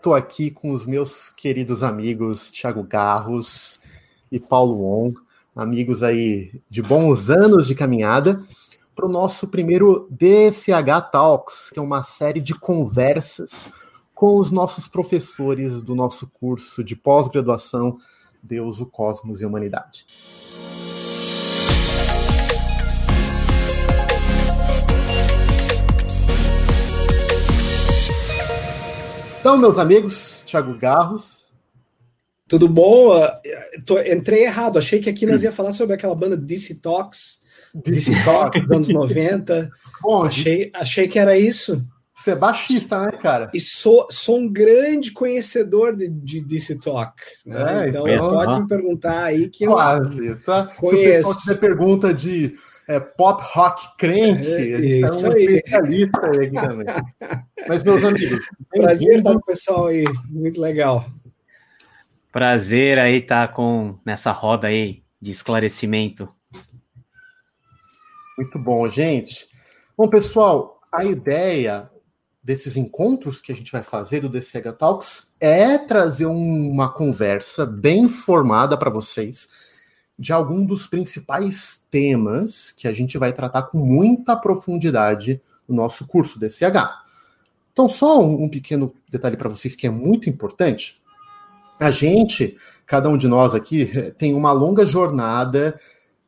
Estou aqui com os meus queridos amigos Thiago Garros e Paulo On, amigos aí de bons anos de caminhada, para o nosso primeiro DCH Talks, que é uma série de conversas com os nossos professores do nosso curso de pós-graduação Deus, o Cosmos e a Humanidade. Então, meus amigos, Thiago Garros. Tudo bom? Tô, entrei errado, achei que aqui nós ia falar sobre aquela banda DC Talks, DC Talks dos anos 90. Bom, achei, achei que era isso. Você é baixista, né, cara? E sou, sou um grande conhecedor de, de DC Talk. Né? É, então, então pode me perguntar aí que Quase, eu tá? Conheço. Se o pessoal tiver pergunta de é, pop rock crente. É, a gente tá um aí. especialista aí aqui também. Mas, meus amigos. Prazer estar com o pessoal aí. Muito legal. Prazer aí estar tá com nessa roda aí de esclarecimento. Muito bom, gente. Bom, pessoal, a ideia desses encontros que a gente vai fazer do DCH Talks é trazer uma conversa bem formada para vocês de algum dos principais temas que a gente vai tratar com muita profundidade no nosso curso DCH. Então, só um, um pequeno detalhe para vocês que é muito importante. A gente, cada um de nós aqui, tem uma longa jornada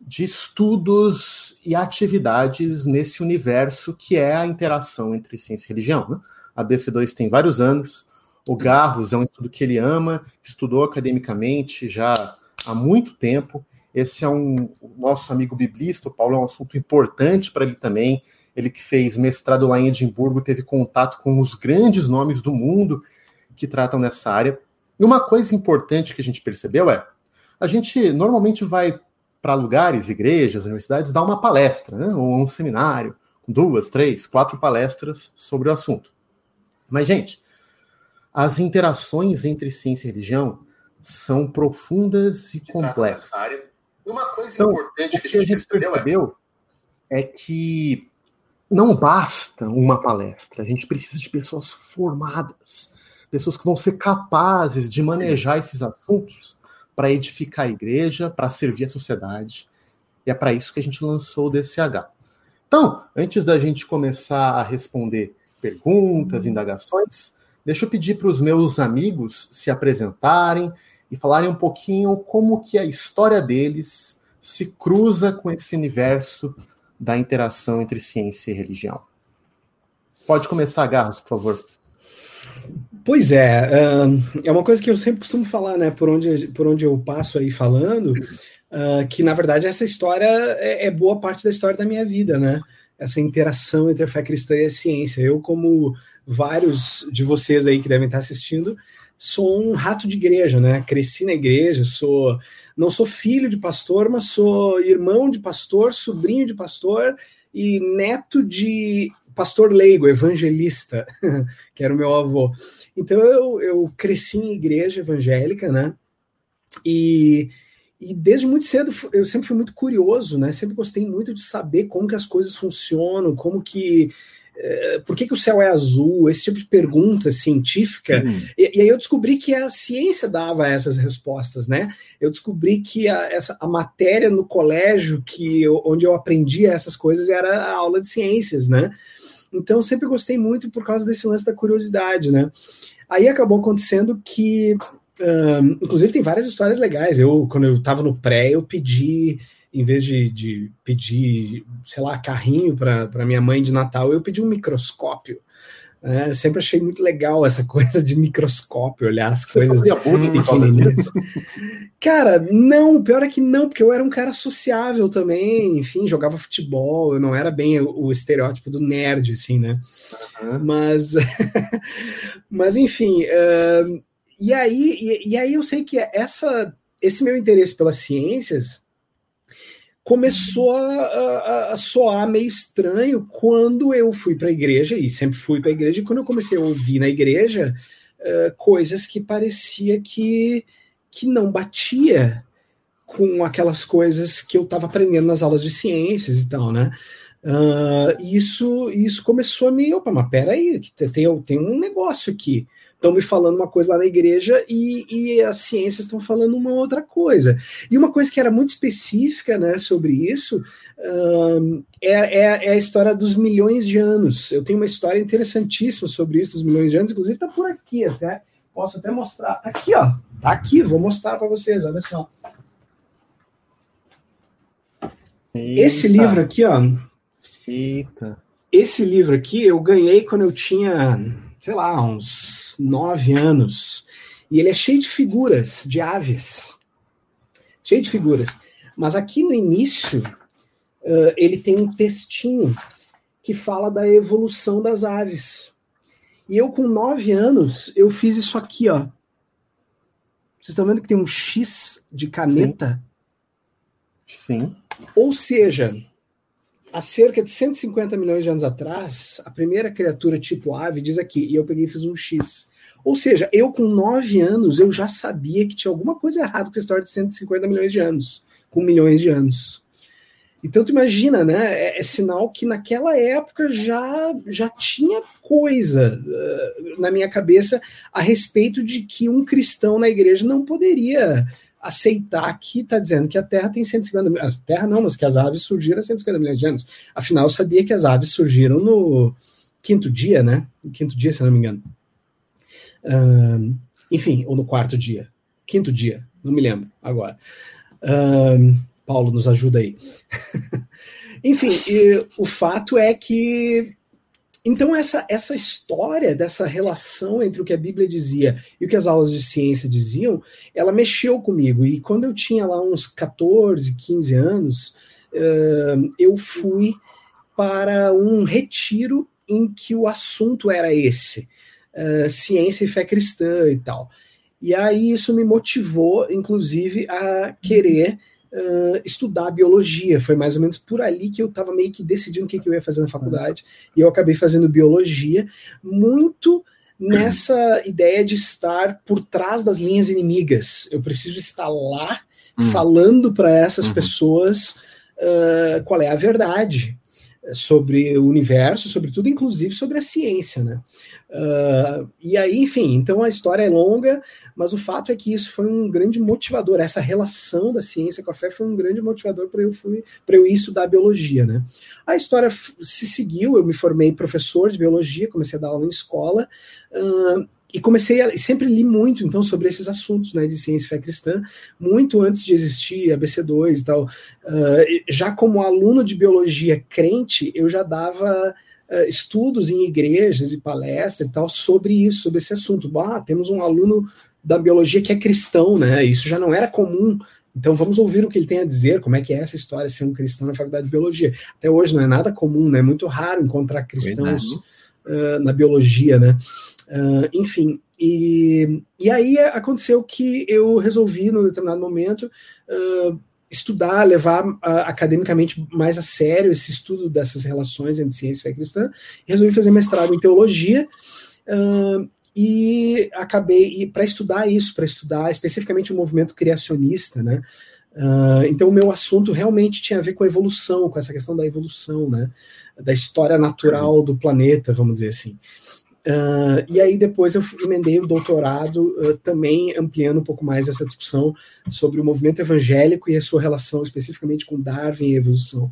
de estudos e atividades nesse universo que é a interação entre ciência e religião. Né? A BC2 tem vários anos, o Garros é um estudo que ele ama, estudou academicamente já há muito tempo, esse é um nosso amigo biblista, o Paulo é um assunto importante para ele também. Ele que fez mestrado lá em Edimburgo, teve contato com os grandes nomes do mundo que tratam nessa área. E uma coisa importante que a gente percebeu é, a gente normalmente vai para lugares, igrejas, universidades, dar uma palestra, né, ou um seminário, com duas, três, quatro palestras sobre o assunto. Mas, gente, as interações entre ciência e religião são profundas e complexas. Uma coisa então, importante que, que a gente, percebeu, percebeu é... é que não basta uma palestra, a gente precisa de pessoas formadas, pessoas que vão ser capazes de manejar esses assuntos para edificar a igreja, para servir a sociedade. E é para isso que a gente lançou o DCH. Então, antes da gente começar a responder perguntas, indagações, deixa eu pedir para os meus amigos se apresentarem e falarem um pouquinho como que a história deles se cruza com esse universo da interação entre ciência e religião. Pode começar, Garros, por favor. Pois é, é uma coisa que eu sempre costumo falar, né? Por onde, por onde eu passo aí falando, uh, que na verdade essa história é, é, boa parte da história da minha vida, né? Essa interação entre a fé cristã e a ciência. Eu, como vários de vocês aí que devem estar assistindo, sou um rato de igreja, né? Cresci na igreja, sou não sou filho de pastor, mas sou irmão de pastor, sobrinho de pastor e neto de pastor leigo, evangelista, que era o meu avô. Então eu, eu cresci em igreja evangélica, né? E, e desde muito cedo eu sempre fui muito curioso, né? Sempre gostei muito de saber como que as coisas funcionam, como que por que, que, o céu é azul, esse tipo de pergunta científica. Uhum. E, e, aí eu descobri que a ciência dava essas respostas, né? Eu descobri que a, essa, a matéria no colégio que eu, onde eu aprendia essas coisas era a aula de ciências, né? Então sempre gostei muito por causa desse lance da curiosidade, né? Aí acabou acontecendo que, um, inclusive tem várias histórias legais. Eu, quando eu estava no pré, eu pedi em vez de, de pedir, sei lá, carrinho para minha mãe de Natal, eu pedi um microscópio. É, sempre achei muito legal essa coisa de microscópio, olhar as Você coisas pequenininhas. Cara, não, pior é que não, porque eu era um cara sociável também, enfim, jogava futebol, eu não era bem o, estereótipo do nerd, assim, né? Uhum. Mas, mas enfim, uh, e, aí, e, e aí eu sei que essa, esse meu interesse pelas ciências começou a, a, a, soar meio estranho quando eu fui para a igreja, e sempre fui para a igreja, e quando eu comecei a ouvir na igreja uh, coisas que parecia que, que não batia com aquelas coisas que eu estava aprendendo nas aulas de ciências e tal, né? Uh, isso, isso começou a me. Opa, mas peraí, tem, tem um negócio aqui estão me falando uma coisa lá na igreja e, e as ciências estão falando uma outra coisa. E uma coisa que era muito específica né, sobre isso um, é, é, é, a história dos milhões de anos. Eu tenho uma história interessantíssima sobre isso, dos milhões de anos, inclusive está por aqui até. Posso até mostrar. Tá aqui, ó. Tá aqui, vou mostrar para vocês, olha só. Eita. Esse livro aqui, ó. Eita. Esse livro aqui eu ganhei quando eu tinha, sei lá, uns nove anos. E ele é cheio de figuras, de aves. Cheio de figuras. Mas aqui no início, uh, ele tem um textinho que fala da evolução das aves. E eu, com nove anos, eu fiz isso aqui, ó. Vocês estão vendo que tem um X de caneta? Sim. Sim. Ou seja, há cerca de 150 milhões de anos atrás, a primeira criatura tipo ave diz aqui, e eu peguei e fiz um X. Ou seja, eu com 9 anos, eu já sabia que tinha alguma coisa errada com a história de 150 milhões de anos, com milhões de anos. Então tu imagina, né? É, é sinal que naquela época já, já tinha coisa uh, na minha cabeça a respeito de que um cristão na igreja não poderia aceitar que está dizendo que a Terra tem 150 milhões. A Terra não, mas que as aves surgiram há 150 milhões de anos. Afinal, eu sabia que as aves surgiram no quinto dia, né? No quinto dia, se não me engano. Enfim, ou no quarto dia, quinto dia, não me lembro agora. Paulo nos ajuda aí. enfim, e, o fato é que então essa essa história dessa relação entre o que a Bíblia dizia e o que as aulas de ciência diziam, ela mexeu comigo e quando eu tinha lá uns 14, 15 anos, eu fui para um retiro em que o assunto era esse uh, ciência e fé cristã e tal. E aí isso me motivou, inclusive, a querer uh, estudar biologia. Foi mais ou menos por ali que eu estava meio que decidindo o que, que, eu ia fazer na faculdade. E eu acabei fazendo biologia, muito nessa ideia de estar por trás das linhas inimigas. Eu preciso estar lá uhum. falando para essas uhum. pessoas uh, qual é a verdade sobre o universo, sobre tudo, inclusive sobre a ciência, né? Uh, e aí, enfim, então a história é longa, mas o fato é que isso foi um grande motivador. Essa relação da ciência com a fé foi um grande motivador para eu fui para eu estudar biologia, né? A história se seguiu. Eu me formei professor de biologia, comecei a dar aula em escola. Uh, e comecei a sempre li muito então sobre esses assuntos né de ciência e fé cristã muito antes de existir ABC2 e tal uh, já como aluno de biologia crente eu já dava uh, estudos em igrejas e palestras e tal sobre isso sobre esse assunto ah, temos um aluno da biologia que é cristão né isso já não era comum então vamos ouvir o que ele tem a dizer, como é que é essa história de ser um cristão na faculdade de biologia. Até hoje não é nada comum, né? É muito raro encontrar cristãos uh, na biologia, né? Uh, enfim, e, e aí aconteceu que eu resolvi, num determinado momento, uh, estudar, levar uh, academicamente mais a sério esse estudo dessas relações entre ciência e fé cristã, e resolvi fazer mestrado em teologia. e acabei para estudar isso, para estudar especificamente o movimento criacionista, né? Uh, então o meu assunto realmente tinha a ver com a evolução, com essa questão da evolução, né? Da história natural do planeta, vamos dizer assim. Uh, e aí depois eu emendei o doutorado uh, também ampliando um pouco mais essa discussão sobre o movimento evangélico e a sua relação especificamente com Darwin e evolução.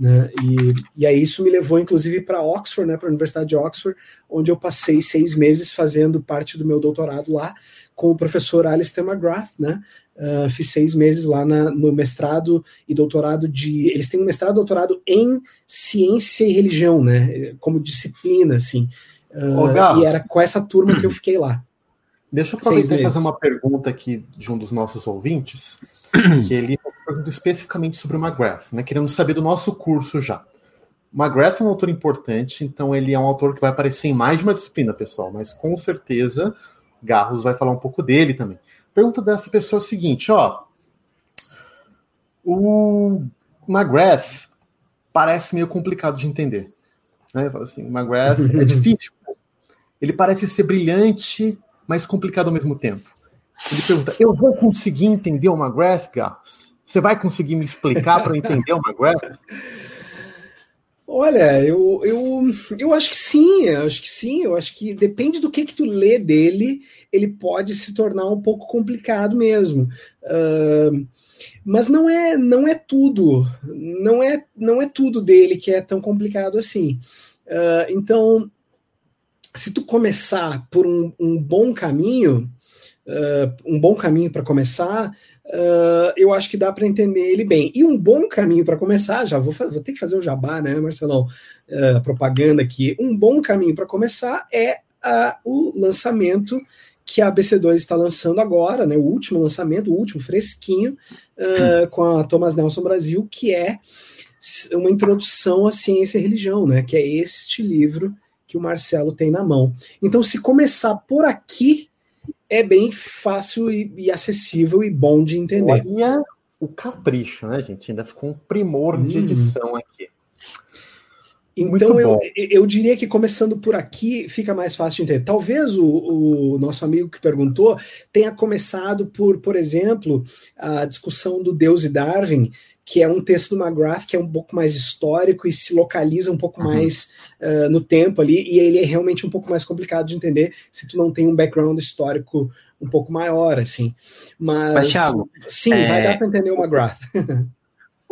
Né? E, e aí isso me levou inclusive para Oxford, né, para a Universidade de Oxford, onde eu passei seis meses fazendo parte do meu doutorado lá com o professor Alistair McGrath, né? Uh, fiz seis meses lá na, no mestrado e doutorado de. Eles têm um mestrado e doutorado em ciência e religião, né? Como disciplina, assim. Uh, e era com essa turma que eu fiquei lá. Deixa eu aproveitar e fazer uma pergunta aqui de um dos nossos ouvintes, que ele pergunta especificamente sobre o McGrath, né, querendo saber do nosso curso já. O McGrath é um autor importante, então ele é um autor que vai aparecer em mais de uma disciplina, pessoal, mas com certeza Garros vai falar um pouco dele também. Pergunta dessa pessoa é o seguinte, ó. O McGrath parece meio complicado de entender. Né? Fala assim, McGrath é difícil ele parece ser brilhante, mas complicado ao mesmo tempo. Ele pergunta: Eu vou conseguir entender o McGrath, Gars? Você vai conseguir me explicar para eu entender o McGrath? Olha, eu, eu, eu acho que sim, acho que sim, eu acho que depende do que, que tu lê dele, ele pode se tornar um pouco complicado mesmo. Uh, mas não é não é tudo, não é não é tudo dele que é tão complicado assim. Uh, então, se tu começar por um, um bom caminho, uh, um bom caminho para começar, uh, eu acho que dá para entender ele bem. E um bom caminho para começar, já vou, vou, ter que fazer o jabá, né, Marcelão? Uh, propaganda aqui. Um bom caminho para começar é o lançamento que a ABC2 está lançando agora, né, o último lançamento, o último fresquinho, com a Thomas Nelson Brasil, que é uma introdução à ciência e religião, né, que é este livro que o Marcelo tem na mão. Então, se começar por aqui, é bem fácil e, e, acessível e bom de entender. Olha o capricho, né, gente? Ainda ficou um primor hum. de edição aqui. Então eu, eu diria que começando por aqui fica mais fácil de entender. Talvez o, o, nosso amigo que perguntou tenha começado por, por exemplo, a discussão do Deus e Darwin, que é um texto do McGrath que é um pouco mais histórico e se localiza um pouco uhum. mais uh, no tempo ali, e ele é realmente um pouco mais complicado de entender se tu não tem um background histórico um pouco maior, assim. Mas, Mas Thiago, sim, é... vai dar para entender o McGrath.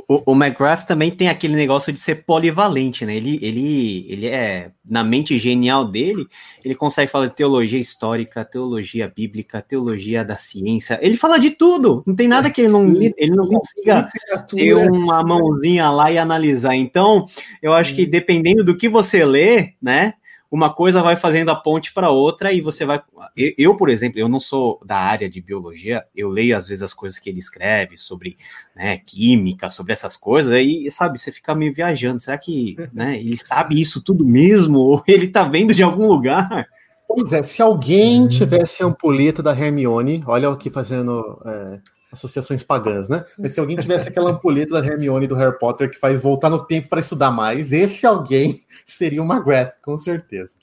o, o McGrath também tem aquele negócio de ser polivalente, né? Ele, ele, ele é, na mente genial dele, ele consegue falar de teologia histórica, teologia bíblica, teologia da ciência. Ele fala de tudo. Não tem nada que ele não, ele não consiga ter uma mãozinha lá e analisar. Então, eu acho que dependendo do que você lê, né? Uma coisa vai fazendo a ponte para outra e você vai. Eu, por exemplo, eu não sou da área de biologia, eu leio às vezes as coisas que ele escreve sobre né, química, sobre essas coisas, e sabe, você fica meio viajando. Será que né, ele sabe isso tudo mesmo? Ou ele tá vendo de algum lugar? Pois é, se alguém uhum. tivesse a ampulheta da Hermione, olha aqui fazendo. É associações pagãs, né? Mas se alguém tivesse aquela ampulheta da Hermione do Harry Potter que faz voltar no tempo para estudar mais, esse alguém seria o McGrath, com certeza.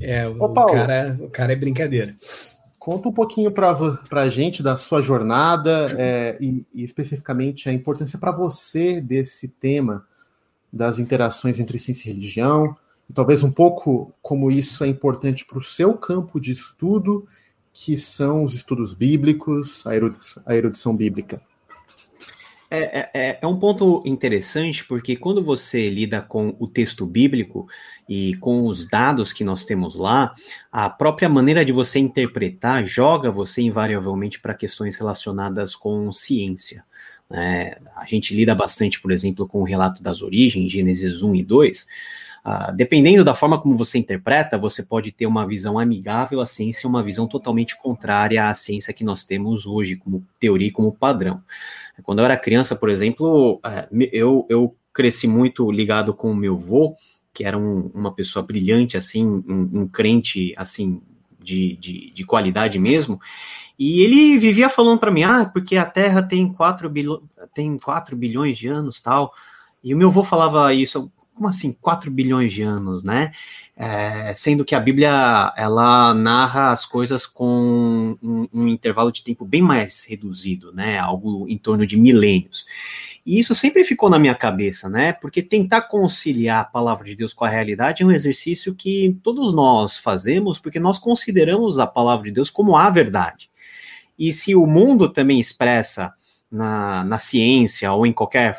É, o, Ô, Paulo, cara, o cara é brincadeira. Conta um pouquinho para a gente da sua jornada é, e, e, especificamente a importância para você desse tema das interações entre ciência e religião, e talvez um pouco como isso é importante para o seu campo de estudo que são os estudos bíblicos, a erudição, a erudição bíblica? É, é, é, é, um ponto interessante porque quando você lida com o texto bíblico e com os dados que nós temos lá, a própria maneira de você interpretar joga você invariavelmente para questões relacionadas com ciência. É, a gente lida bastante, por exemplo, com o relato das origens, Gênesis 1 e 2, Uh, dependendo da forma como você interpreta, você pode ter uma visão amigável à ciência uma visão totalmente contrária à ciência que nós temos hoje, como teoria e como padrão. Quando eu era criança, por exemplo, uh, eu, eu cresci muito ligado com o meu avô, que era um, uma pessoa brilhante, assim, um, um crente, assim, de, de, de, qualidade mesmo, e ele vivia falando para mim, ah, porque a Terra tem 4, bilho, tem 4 bilhões de anos, tal, e o meu avô falava isso, como assim 4 bilhões de anos, né? É, sendo que a Bíblia ela narra as coisas com um, um, intervalo de tempo bem mais reduzido, né? Algo em torno de milênios. E isso sempre ficou na minha cabeça, né? Porque tentar conciliar a palavra de Deus com a realidade é um exercício que todos nós fazemos, porque nós consideramos a palavra de Deus como a verdade. E se o mundo também expressa na, na ciência ou em qualquer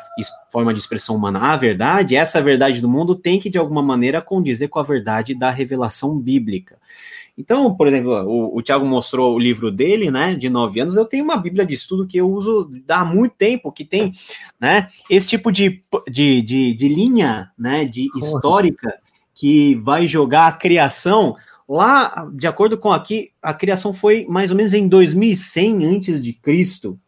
forma de expressão humana a verdade, essa verdade do mundo tem que, de alguma maneira, condizer com a verdade da revelação bíblica. Então, por exemplo, o, o Tiago mostrou o livro dele, né, de nove anos. Eu tenho uma Bíblia de estudo que eu uso há muito tempo, que tem, né, esse tipo de, de, de, de linha, né, de histórica que vai jogar a criação lá, de acordo com aqui, a criação foi mais ou menos em 2100 antes de Cristo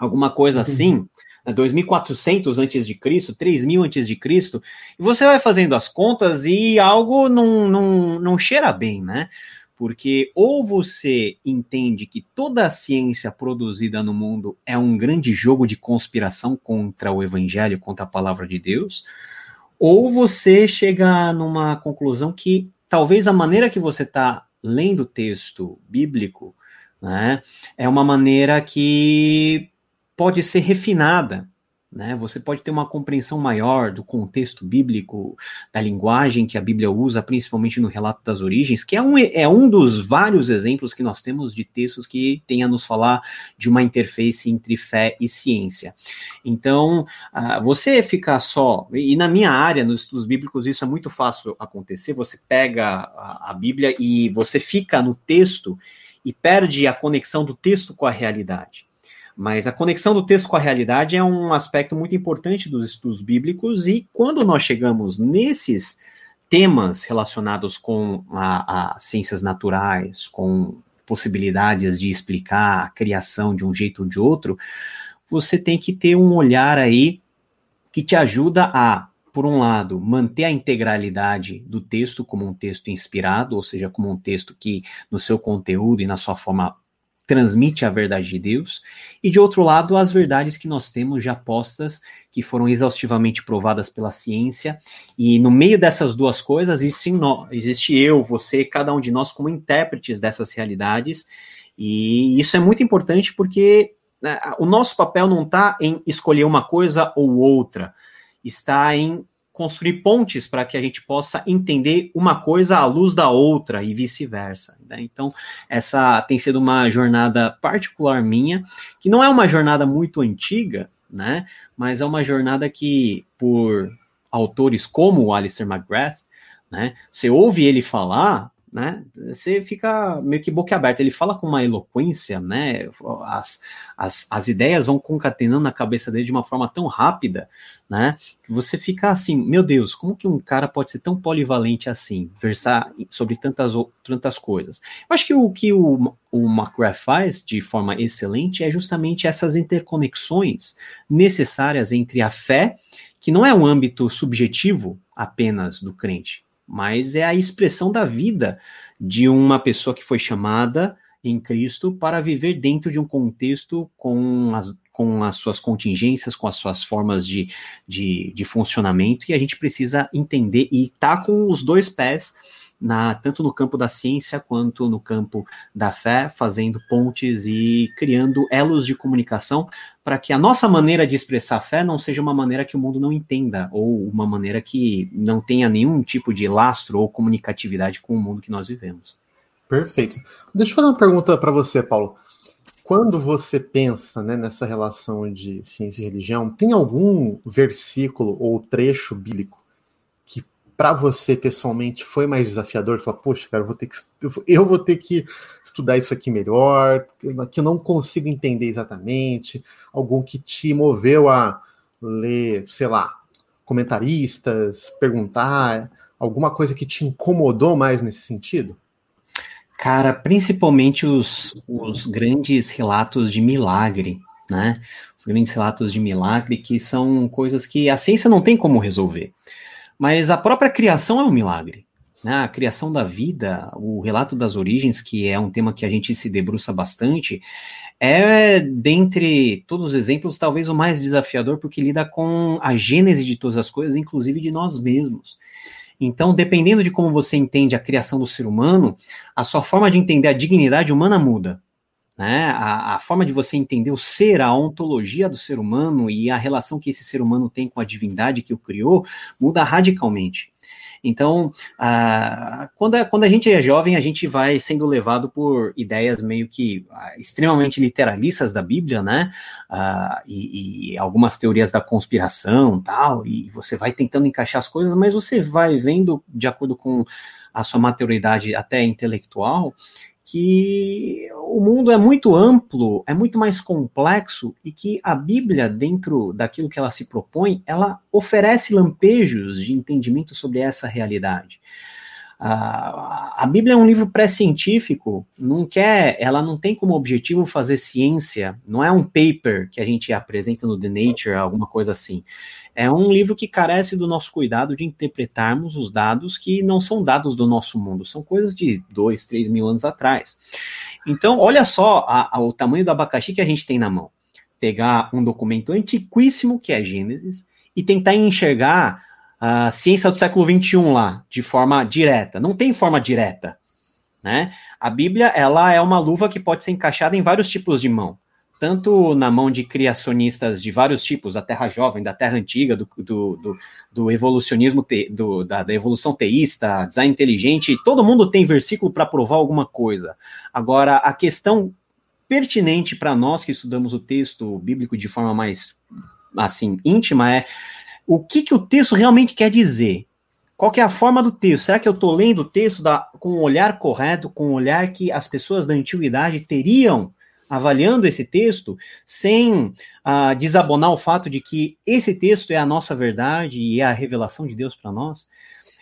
alguma coisa assim, 2400 né, antes de Cristo, 3000 antes de Cristo, e você vai fazendo as contas e algo não, não, não cheira bem, né? Porque ou você entende que toda a ciência produzida no mundo é um grande jogo de conspiração contra o evangelho, contra a palavra de Deus, ou você chega numa conclusão que talvez a maneira que você está lendo o texto bíblico né, é uma maneira que pode ser refinada, né? Você pode ter uma compreensão maior do contexto bíblico, da linguagem que a Bíblia usa, principalmente no relato das origens, que é um, é um dos vários exemplos que nós temos de textos que tem a nos falar de uma interface entre fé e ciência. Então, uh, você ficar só, e na minha área, nos estudos bíblicos, isso é muito fácil acontecer, você pega a, a Bíblia e você fica no texto e perde a conexão do texto com a realidade. Mas a conexão do texto com a realidade é um aspecto muito importante dos estudos bíblicos, e quando nós chegamos nesses temas relacionados com as ciências naturais, com possibilidades de explicar a criação de um jeito ou de outro, você tem que ter um olhar aí que te ajuda a, por um lado, manter a integralidade do texto como um texto inspirado, ou seja, como um texto que no seu conteúdo e na sua forma transmite a verdade de Deus, e de outro lado, as verdades que nós temos já postas, que foram exaustivamente provadas pela ciência, e no meio dessas duas coisas existe, nós, existe eu, você, cada um de nós como intérpretes dessas realidades, e isso é muito importante porque né, o nosso papel não está em escolher uma coisa ou outra, está em construir pontes para que a gente possa entender uma coisa à luz da outra e vice-versa. Né? Então, essa tem sido uma jornada particular minha, que não é uma jornada muito antiga, né? Mas é uma jornada que, por autores como o Alistair McGrath, né? Você ouve ele falar, né? Você fica meio que boquiaberto. Ele fala com uma eloquência, né? As, as, as ideias vão concatenando na cabeça dele de uma forma tão rápida, né? Que você fica assim, meu Deus, como que um cara pode ser tão polivalente assim, versar sobre tantas, tantas coisas? Eu acho que o que o, o McGrath faz de forma excelente é justamente essas interconexões necessárias entre a fé, que não é um âmbito subjetivo apenas do crente, mas é a expressão da vida de uma pessoa que foi chamada em Cristo para viver dentro de um contexto com as, com as suas contingências, com as suas formas de, de, de funcionamento, e a gente precisa entender e estar tá com os dois pés na, tanto no campo da ciência quanto no campo da fé, fazendo pontes e criando elos de comunicação para que a nossa maneira de expressar fé não seja uma maneira que o mundo não entenda, ou uma maneira que não tenha nenhum tipo de lastro ou comunicatividade com o mundo que nós vivemos. Perfeito. Deixa eu fazer uma pergunta para você, Paulo. Quando você pensa né, nessa relação de ciência e religião, tem algum versículo ou trecho bíblico para você pessoalmente foi mais desafiador? Falar, poxa, cara, eu vou ter que eu vou ter que estudar isso aqui melhor, que eu não consigo entender exatamente, algum que te moveu a ler, sei lá, comentaristas, perguntar, alguma coisa que te incomodou mais nesse sentido? Cara, principalmente os, os grandes relatos de milagre, né? Os grandes relatos de milagre que são coisas que a ciência não tem como resolver. Mas a própria criação é um milagre. Né? A criação da vida, o relato das origens, que é um tema que a gente se debruça bastante, é, dentre todos os exemplos, talvez o mais desafiador, porque lida com a gênese de todas as coisas, inclusive de nós mesmos. Então, dependendo de como você entende a criação do ser humano, a sua forma de entender a dignidade humana muda. Né? A, a, forma de você entender o ser, a ontologia do ser humano e a relação que esse ser humano tem com a divindade que o criou muda radicalmente. Então, quando, a, quando a gente é jovem, a gente vai sendo levado por ideias meio que extremamente literalistas da Bíblia, né? e, e, algumas teorias da conspiração tal, e você vai tentando encaixar as coisas, mas você vai vendo, de acordo com a sua maturidade até intelectual, que o mundo é muito amplo, é muito mais complexo e que a Bíblia, dentro daquilo que ela se propõe, ela oferece lampejos de entendimento sobre essa realidade. A, Bíblia é um livro pré-científico, não quer, ela não tem como objetivo fazer ciência, não é um paper que a gente apresenta no The Nature, alguma coisa assim. É um livro que carece do nosso cuidado de interpretarmos os dados que não são dados do nosso mundo, são coisas de dois, três mil anos atrás. Então, olha só a, a, o tamanho do abacaxi que a gente tem na mão. Pegar um documento antiquíssimo, que é Gênesis, e tentar enxergar a ciência do século XXI lá, de forma direta. Não tem forma direta. Né? A Bíblia ela é uma luva que pode ser encaixada em vários tipos de mão. tanto na mão de criacionistas de vários tipos, da Terra Jovem, da Terra Antiga, do, do, do, do evolucionismo, te, do, da, da, evolução teísta, design inteligente, todo mundo tem versículo para provar alguma coisa. Agora, a questão pertinente para nós que estudamos o texto bíblico de forma mais, assim, íntima é o que, que o texto realmente quer dizer. Qual que é a forma do texto? Será que eu estou lendo o texto da, com o olhar correto, com o olhar que as pessoas da antiguidade teriam avaliando esse texto, sem uh, desabonar o fato de que esse texto é a nossa verdade e é a revelação de Deus para nós.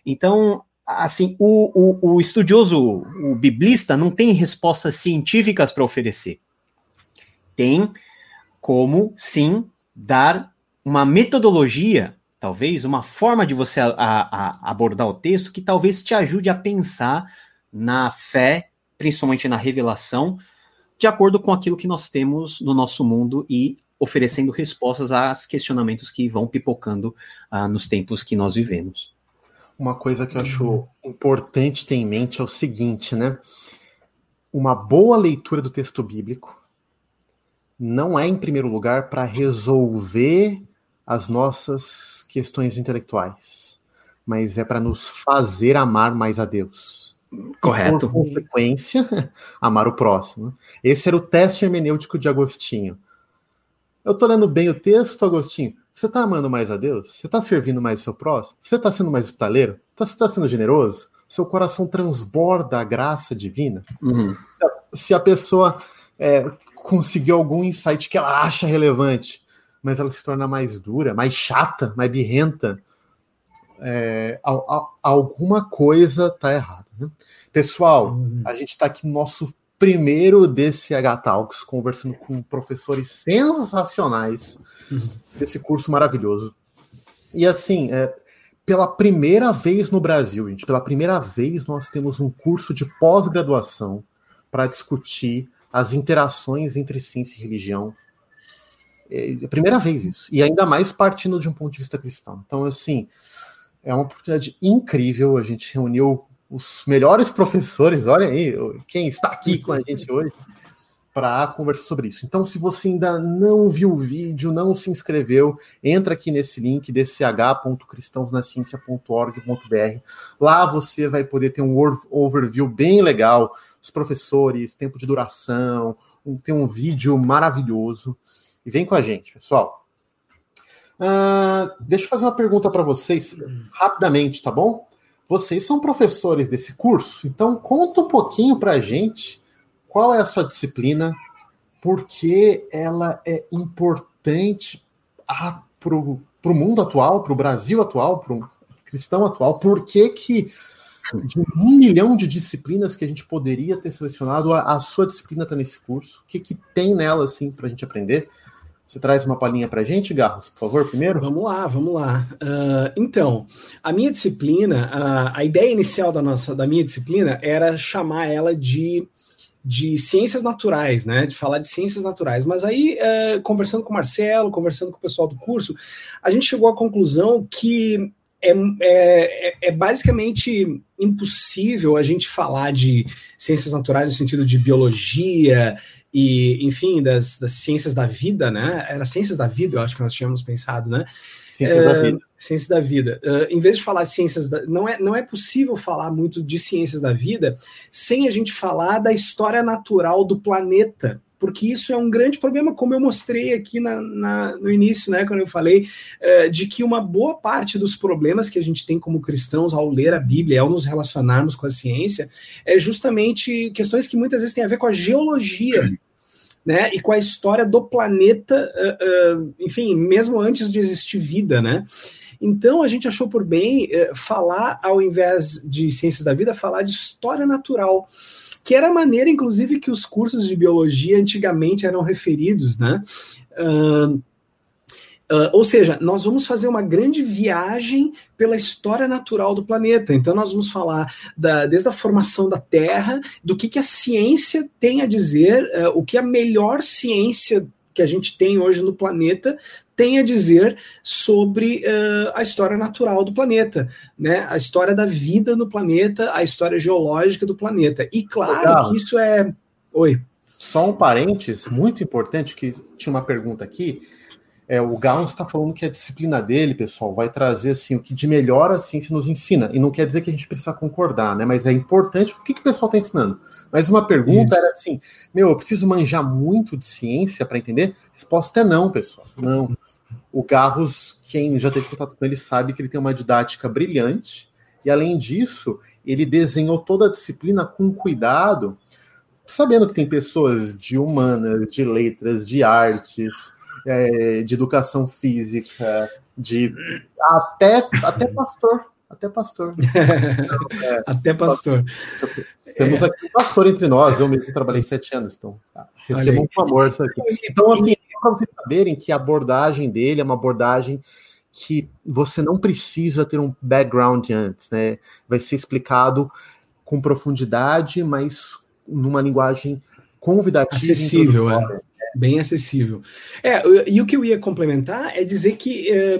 Então, assim, o, o, o, estudioso, o biblista, não tem respostas científicas para oferecer. Tem como, sim, dar uma metodologia, talvez, uma forma de você a, a, abordar o texto que talvez te ajude a pensar na fé, principalmente na revelação, de acordo com aquilo que nós temos no nosso mundo e oferecendo respostas aos questionamentos que vão pipocando uh, nos tempos que nós vivemos. Uma coisa que eu acho importante ter em mente é o seguinte, né? Uma boa leitura do texto bíblico não é, em primeiro lugar, para resolver as nossas questões intelectuais, mas é para nos fazer amar mais a Deus. Correto. por consequência, amar o próximo. Esse era o teste hermenêutico de Agostinho. Eu tô lendo bem o texto, Agostinho. Você tá amando mais a Deus? Você tá servindo mais o seu próximo? Você tá sendo mais hospitaleiro? Você tá sendo generoso? Seu coração transborda a graça divina? Uhum. Se, a, se, a, pessoa é, conseguiu algum insight que ela acha relevante, mas ela se torna mais dura, mais chata, mais birrenta, é, a, a, alguma coisa tá errada. Né? Pessoal, uhum. a gente está aqui no nosso primeiro DCH Talks, conversando com professores sensacionais uhum. desse curso maravilhoso. E assim, é, pela primeira vez no Brasil, gente, pela primeira vez nós temos um curso de pós-graduação para discutir as interações entre ciência e religião. É a primeira vez isso. E ainda mais partindo de um ponto de vista cristão. Então, assim, é uma oportunidade incrível. A gente reuniu os melhores professores, olha aí, quem está aqui com a gente hoje, para conversar sobre isso. Então, se você ainda não viu o vídeo, não se inscreveu, entra aqui nesse link, dch.cristãosnaciencia.org.br. Lá você vai poder ter um overview bem legal, os professores, tempo de duração, tem um vídeo maravilhoso. E vem com a gente, pessoal. Uh, deixa eu fazer uma pergunta para vocês rapidamente, tá bom? Vocês são professores desse curso, então conta um pouquinho para a gente qual é a sua disciplina, por que ela é importante para o mundo atual, para o Brasil atual, para o cristão atual, por que que de um milhão de disciplinas que a gente poderia ter selecionado, a, a sua disciplina está nesse curso, o que, que tem nela assim para a gente aprender? Você traz uma palhinha para a gente, Garros, por favor, primeiro? Vamos lá, vamos lá. Uh, então, a minha disciplina, a, a ideia inicial da, nossa, da minha disciplina era chamar ela de, de ciências naturais, né? De falar de ciências naturais. Mas aí, uh, conversando com o Marcelo, conversando com o pessoal do curso, a gente chegou à conclusão que é, é, é, basicamente impossível a gente falar de ciências naturais no sentido de biologia, e, enfim, das, das ciências da vida, né? Era ciências da vida, eu acho que nós tínhamos pensado, né? Ciências uh, da vida. Ciências da vida. Uh, em vez de falar ciências da. Não é, não é possível falar muito de ciências da vida sem a gente falar da história natural do planeta porque isso é um grande problema, como eu mostrei aqui na, na, no início, né, quando eu falei, uh, de que uma boa parte dos problemas que a gente tem como cristãos ao ler a Bíblia, ao nos relacionarmos com a ciência, é justamente questões que muitas vezes têm a ver com a geologia. Né, e com a história do planeta, uh, uh, enfim, mesmo antes de existir vida, né? Então a gente achou por bem falar, ao invés de ciências da vida, falar de história natural que era a maneira, inclusive, que os cursos de biologia antigamente eram referidos, né? Uh, Uh, ou seja, nós vamos fazer uma grande viagem pela história natural do planeta. Então, nós vamos falar da, desde a formação da Terra, do que, que a ciência tem a dizer, uh, o que a melhor ciência que a gente tem hoje no planeta tem a dizer sobre uh, a história natural do planeta, né? A história da vida no planeta, a história geológica do planeta. E claro Legal. que isso é. Oi. Só um parênteses muito importante, que tinha uma pergunta aqui. É, o Gauss está falando que a disciplina dele, pessoal, vai trazer assim o que de melhor a ciência nos ensina. E não quer dizer que a gente precisa concordar, né? Mas é importante. O que, que o pessoal está ensinando? Mas uma pergunta Isso. era assim: meu, eu preciso manjar muito de ciência para entender? Resposta é não, pessoal. Não. O Garros, quem já teve contato com ele, sabe que ele tem uma didática brilhante. E além disso, ele desenhou toda a disciplina com cuidado, sabendo que tem pessoas de humanas, de letras, de artes é, de educação física, de até, até pastor. Até pastor. é, até pastor. Temos aqui um pastor entre nós, eu mesmo trabalhei sete anos, então tá, recebam com amor isso aqui. Então, assim, para vocês saberem que a abordagem dele é uma abordagem que você não precisa ter um background antes, né? Vai ser explicado com profundidade, mas numa linguagem convidativa. Acessível, é bem acessível. É, e o que eu ia complementar é dizer que é,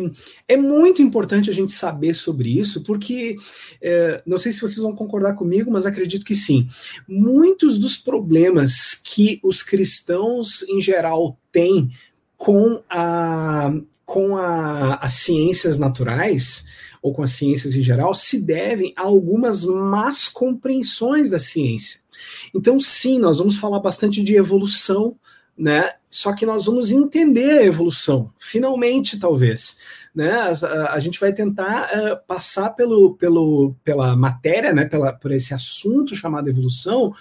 é muito importante a gente saber sobre isso, porque é, não sei se vocês vão concordar comigo, mas acredito que sim. Muitos dos problemas que os cristãos em geral têm com a com a, as ciências naturais ou com as ciências em geral se devem a algumas más compreensões da ciência. Então, sim, nós vamos falar bastante de evolução, né? Só que nós vamos entender a evolução, finalmente, talvez. Né? A, a gente vai tentar uh, passar pelo, pelo, pela matéria, né? Pela, por esse assunto chamado evolução,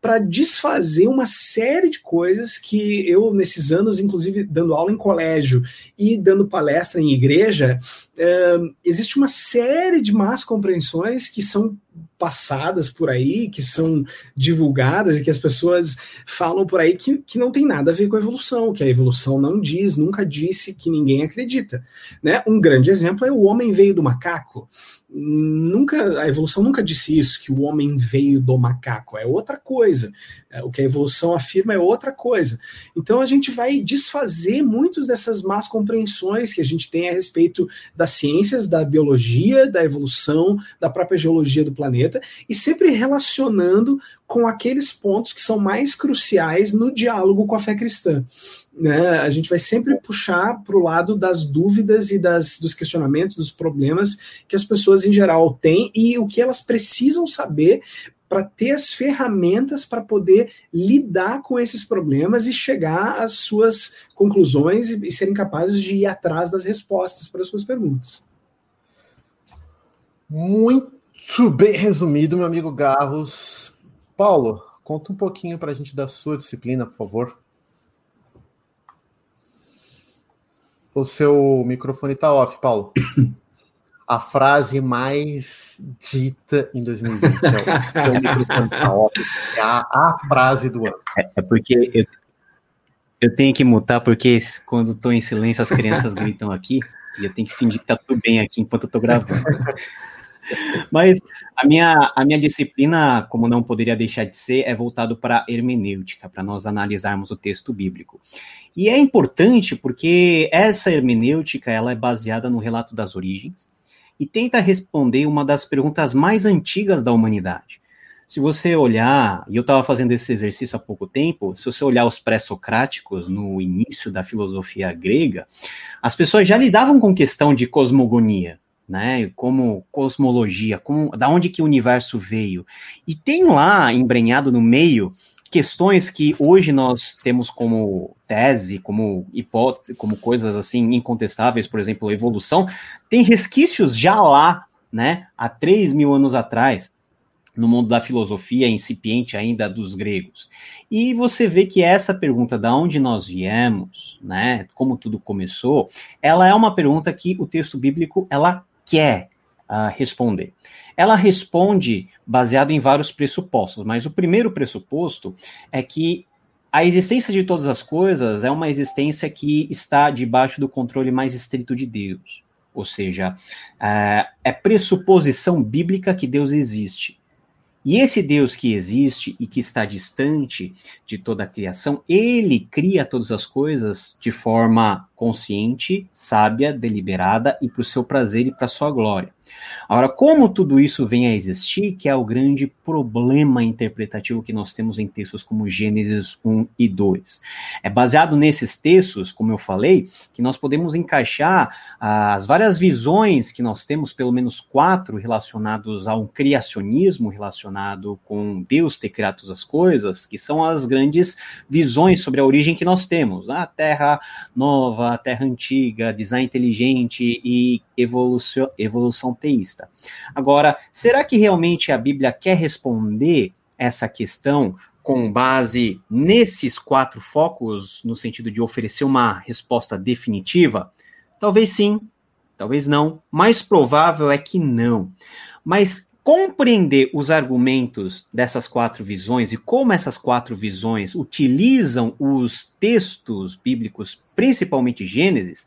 para desfazer uma série de coisas que eu, nesses anos, inclusive dando aula em colégio e dando palestra em igreja, uh, existe uma série de más compreensões que são passadas por aí, que são divulgadas e que as pessoas falam por aí que, que não tem nada a ver com a evolução, que a evolução não diz, nunca disse que ninguém acredita. Né? Um grande exemplo é o homem veio do macaco nunca a evolução nunca disse isso que o homem veio do macaco é outra coisa é, o que a evolução afirma é outra coisa então a gente vai desfazer muitas dessas más compreensões que a gente tem a respeito das ciências da biologia da evolução da própria geologia do planeta e sempre relacionando com aqueles pontos que são mais cruciais no diálogo com a fé cristã. Né? A gente vai sempre puxar para o lado das dúvidas e das, dos questionamentos, dos problemas que as pessoas em geral têm e o que elas precisam saber para ter as ferramentas para poder lidar com esses problemas e chegar às suas conclusões e, e serem capazes de ir atrás das respostas para as suas perguntas. Muito bem resumido, meu amigo Garros. Paulo, conta um pouquinho para a gente da sua disciplina, por favor. O seu microfone está off, Paulo. A frase mais dita em 2020 é o seu microfone tá off. É a, a frase do ano. É, é porque eu, eu tenho que mutar, porque quando estou em silêncio as crianças gritam aqui e eu tenho que fingir que está tudo bem aqui enquanto eu estou gravando. Mas a minha, a minha disciplina, como não poderia deixar de ser, é voltado para hermenêutica, para nós analisarmos o texto bíblico. E é importante porque essa hermenêutica ela é baseada no relato das origens e tenta responder uma das perguntas mais antigas da humanidade. Se você olhar, e eu estava fazendo esse exercício há pouco tempo, se você olhar os pré-socráticos no início da filosofia grega, as pessoas já lidavam com questão de cosmogonia né? Como cosmologia, como, da onde que o universo veio. E tem lá embrenhado no meio questões que hoje nós temos como tese, como hipótese, como coisas assim incontestáveis, por exemplo, a evolução, tem resquícios já lá, né? Há 3 mil anos atrás, no mundo da filosofia incipiente ainda dos gregos. E você vê que essa pergunta da onde nós viemos, né, como tudo começou, ela é uma pergunta que o texto bíblico ela quer uh, responder? Ela responde baseado em vários pressupostos, mas o primeiro pressuposto é que a existência de todas as coisas é uma existência que está debaixo do controle mais estrito de Deus. Ou seja, uh, é pressuposição bíblica que Deus existe. E esse Deus que existe e que está distante de toda a criação, ele cria todas as coisas de forma consciente, sábia, deliberada e para o seu prazer e para a sua glória. Agora, como tudo isso vem a existir, que é o grande problema interpretativo que nós temos em textos como Gênesis 1 e 2. É baseado nesses textos, como eu falei, que nós podemos encaixar as várias visões que nós temos, pelo menos quatro, relacionados a um criacionismo, relacionado com Deus ter criado as coisas, que são as grandes visões sobre a origem que nós temos. A Terra nova, a Terra antiga, design inteligente e evolução, evolução teísta. Agora, será que realmente a Bíblia quer responder essa questão com base nesses quatro focos, no sentido de oferecer uma resposta definitiva? Talvez sim, talvez não. Mais provável é que não. Mas compreender os argumentos dessas quatro visões e como essas quatro visões utilizam os textos bíblicos, principalmente Gênesis,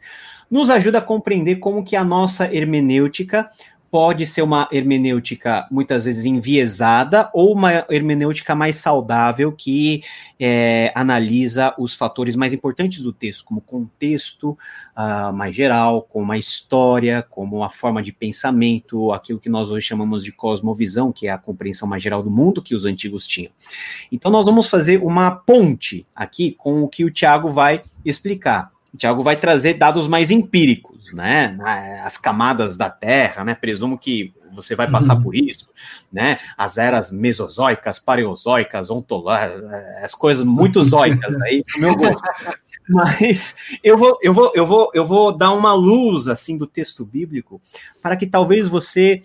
nos ajuda a compreender como que a nossa hermenêutica pode ser uma hermenêutica muitas vezes enviesada ou uma hermenêutica mais saudável que é, analisa os fatores mais importantes do texto, como contexto uh, mais geral, como a história, como a forma de pensamento, aquilo que nós hoje chamamos de cosmovisão, que é a compreensão mais geral do mundo que os antigos tinham. Então nós vamos fazer uma ponte aqui com o que o Tiago vai explicar. O Tiago vai trazer dados mais empíricos, né? As camadas da Terra, né? Presumo que você vai passar uhum. por isso, né? As eras mesozoicas, paleozoicas, ontológicas, as coisas muito zoicas aí, meu gosto. Mas eu vou, eu vou, eu vou, eu vou dar uma luz assim do texto bíblico para que talvez você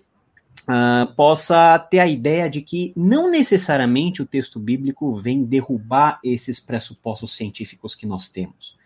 Uh, possa ter a ideia de que não necessariamente o texto bíblico vem derrubar esses pressupostos científicos que nós temos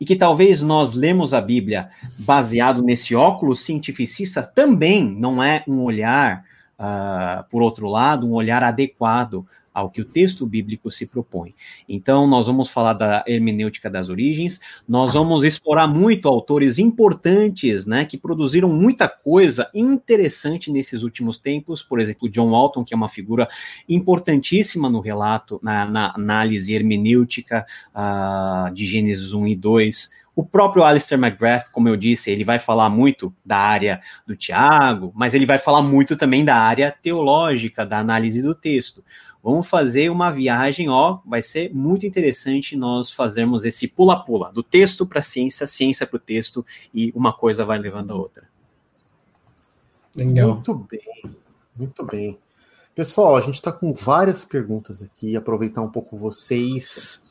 e que talvez nós lemos a Bíblia baseado nesse óculos cientificista também não é um olhar, uh, por outro lado, um olhar adequado ao que o texto bíblico se propõe. Então, nós vamos falar da hermenêutica das origens, nós vamos explorar muito autores importantes, né, que produziram muita coisa interessante nesses últimos tempos, por exemplo, John Walton, que é uma figura importantíssima no relato, na, na análise hermenêutica uh, de Gênesis 1 e 2, o próprio Alistair McGrath, como eu disse, ele vai falar muito da área do Tiago, mas ele vai falar muito também da área teológica, da análise do texto. Vamos fazer uma viagem, ó, vai ser muito interessante nós fazermos esse pula-pula, do texto para a ciência, ciência para o texto, e uma coisa vai levando a outra. Legal. Muito bem, muito bem. Pessoal, a gente está com várias perguntas aqui, aproveitar um pouco vocês,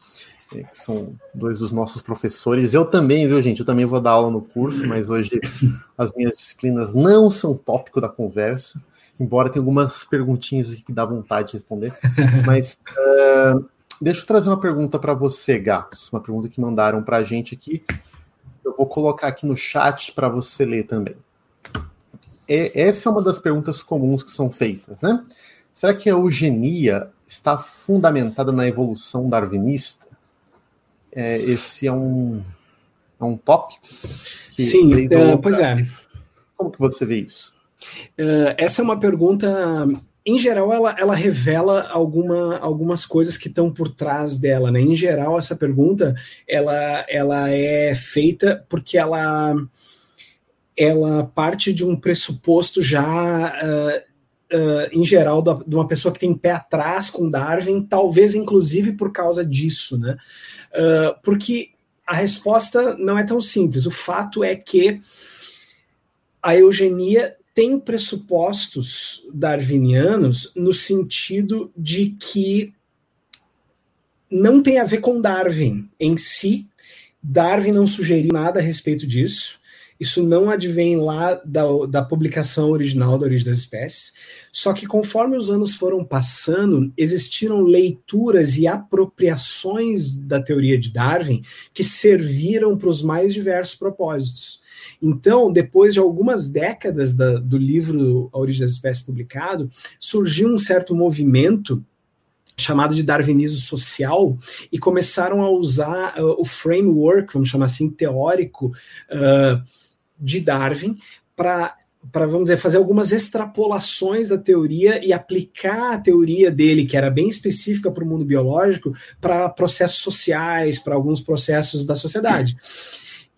é, que são dois dos nossos professores. Eu também, viu, gente? Eu também vou dar aula no curso, mas hoje as minhas disciplinas não são tópico da conversa embora tenha algumas perguntinhas aqui que dá vontade de responder. Mas uh, deixa eu trazer uma pergunta para você, Gatos. Uma pergunta que mandaram para a gente aqui. Eu vou colocar aqui no chat para você ler também. E, essa é uma das perguntas comuns que são feitas, né? Será que a eugenia está fundamentada na evolução darwinista? É, esse é um, é um tópico? Sim, uh, pois é. Como que você vê isso? Uh, essa é uma pergunta, em geral, ela, ela revela alguma, algumas coisas que estão por trás dela, né? Em geral, essa pergunta, ela, ela é feita porque ela, ela parte de um pressuposto já... Uh, Uh, em geral, da, de uma pessoa que tem pé atrás com Darwin, talvez inclusive por causa disso, né? Uh, porque a resposta não é tão simples. O fato é que a eugenia tem pressupostos darwinianos no sentido de que não tem a ver com Darwin em si. Darwin não sugeriu nada a respeito disso. Isso não advém lá da, da publicação original da Origem das Espécies. Só que conforme os anos foram passando, existiram leituras e apropriações da teoria de Darwin que serviram para os mais diversos propósitos. Então, depois de algumas décadas da, do livro A Origem das Espécies publicado, surgiu um certo movimento chamado de darwinismo social e começaram a usar uh, o framework, vamos chamar assim, teórico uh, de Darwin para para vamos dizer fazer algumas extrapolações da teoria e aplicar a teoria dele que era bem específica para o mundo biológico para processos sociais, para alguns processos da sociedade.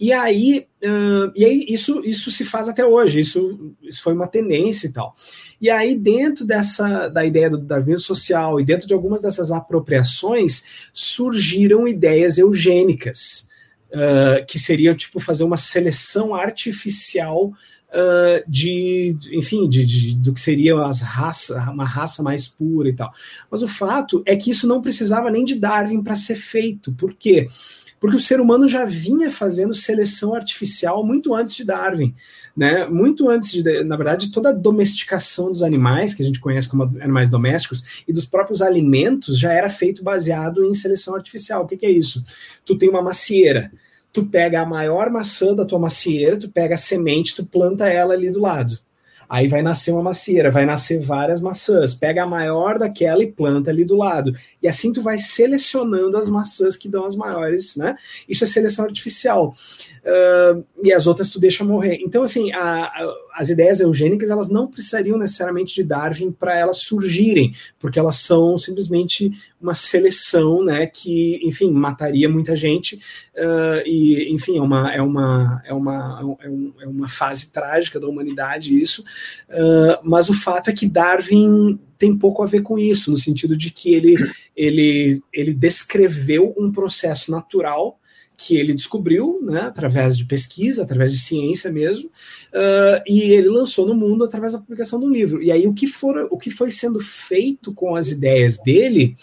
E aí, uh, e aí isso, isso se faz até hoje, isso, isso foi uma tendência e tal. E aí, dentro dessa da ideia do darwinismo social e dentro de algumas dessas apropriações, surgiram ideias eugênicas, uh, que seriam tipo fazer uma seleção artificial Uh, de, enfim, de, de, do que seria as raças, uma raça mais pura e tal. Mas o fato é que isso não precisava nem de Darwin para ser feito. Por quê? Porque o ser humano já vinha fazendo seleção artificial muito antes de Darwin, né? Muito antes de, na verdade, toda a domesticação dos animais que a gente conhece como animais domésticos e dos próprios alimentos já era feito baseado em seleção artificial. O que, que é isso? Tu tem uma macieira tu pega a maior maçã da tua macieira, tu pega a semente, tu planta ela ali do lado. Aí vai nascer uma macieira, vai nascer várias maçãs. Pega a maior daquela e planta ali do lado. E assim tu vai selecionando as maçãs que dão as maiores, né? Isso é seleção artificial. Uh, e as outras tu deixa morrer. Então, assim, a, a, as ideias eugênicas elas não precisariam necessariamente de Darwin para elas surgirem, porque elas são simplesmente uma seleção, né, que, enfim, mataria muita gente uh, e, enfim, é uma é uma é uma é, é uma fase trágica da humanidade isso. Uh, mas o fato é que Darwin tem pouco a ver com isso, no sentido de que ele ele ele descreveu um processo natural que ele descobriu, né, através de pesquisa, através de ciência mesmo, uh, e ele lançou no mundo através da publicação do livro. E aí o que, for, o que foi sendo feito com as ideias dele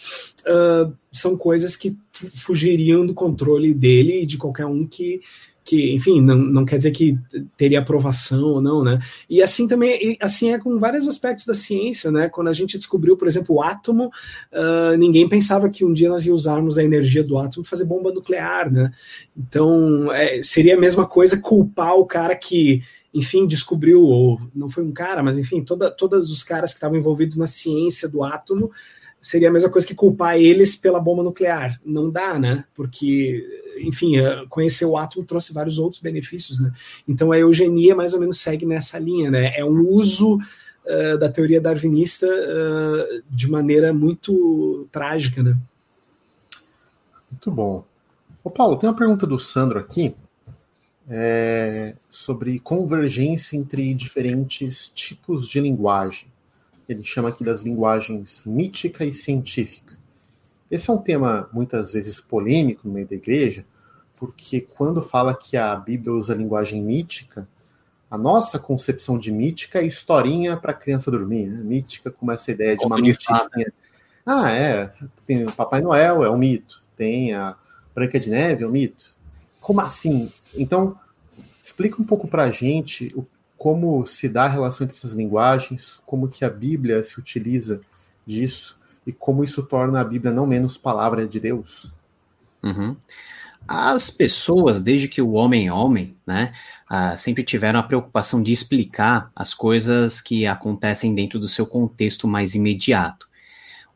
uh, são coisas que fugiriam do controle dele e de qualquer um que que, enfim, não, não quer dizer que teria aprovação ou não, né? E assim também, assim é com vários aspectos da ciência, né? Quando a gente descobriu, por exemplo, o átomo, uh, ninguém pensava que um dia nós ia usarmos a energia do átomo para fazer bomba nuclear, né? Então, é, seria a mesma coisa culpar o cara que enfim, descobriu, ou não foi um cara, mas enfim, toda, todos os caras que estavam envolvidos na ciência do átomo, seria a mesma coisa que culpar eles pela bomba nuclear. Não dá, né? Porque enfim, eh, conhecer o átomo trouxe vários outros benefícios, né? Então a eugenia mais ou menos segue nessa linha, né? É um uso uh, da teoria darwinista uh, de maneira muito trágica, né? Muito bom. Ô Paulo, tem uma pergunta do Sandro aqui é, sobre convergência entre diferentes tipos de linguagem. Ele chama aqui das linguagens mítica e científica. Esse é um tema muitas vezes polêmico no meio da igreja, porque quando fala que a Bíblia usa linguagem mítica, a nossa concepção de mítica é historinha para criança dormir. Né? Mítica com essa ideia de uma mítica. Ah, é. Tem o Papai Noel, é um mito. Tem a Branca de Neve, é um mito. Como assim? Então, explica um pouco para a gente o, como se dá a relação entre essas linguagens, como que a Bíblia se utiliza disso e como isso torna a Bíblia não menos palavra de Deus. Uhum. As pessoas, desde que o homem é homem, né, uh, sempre tiveram a preocupação de explicar as coisas que acontecem dentro do seu contexto mais imediato.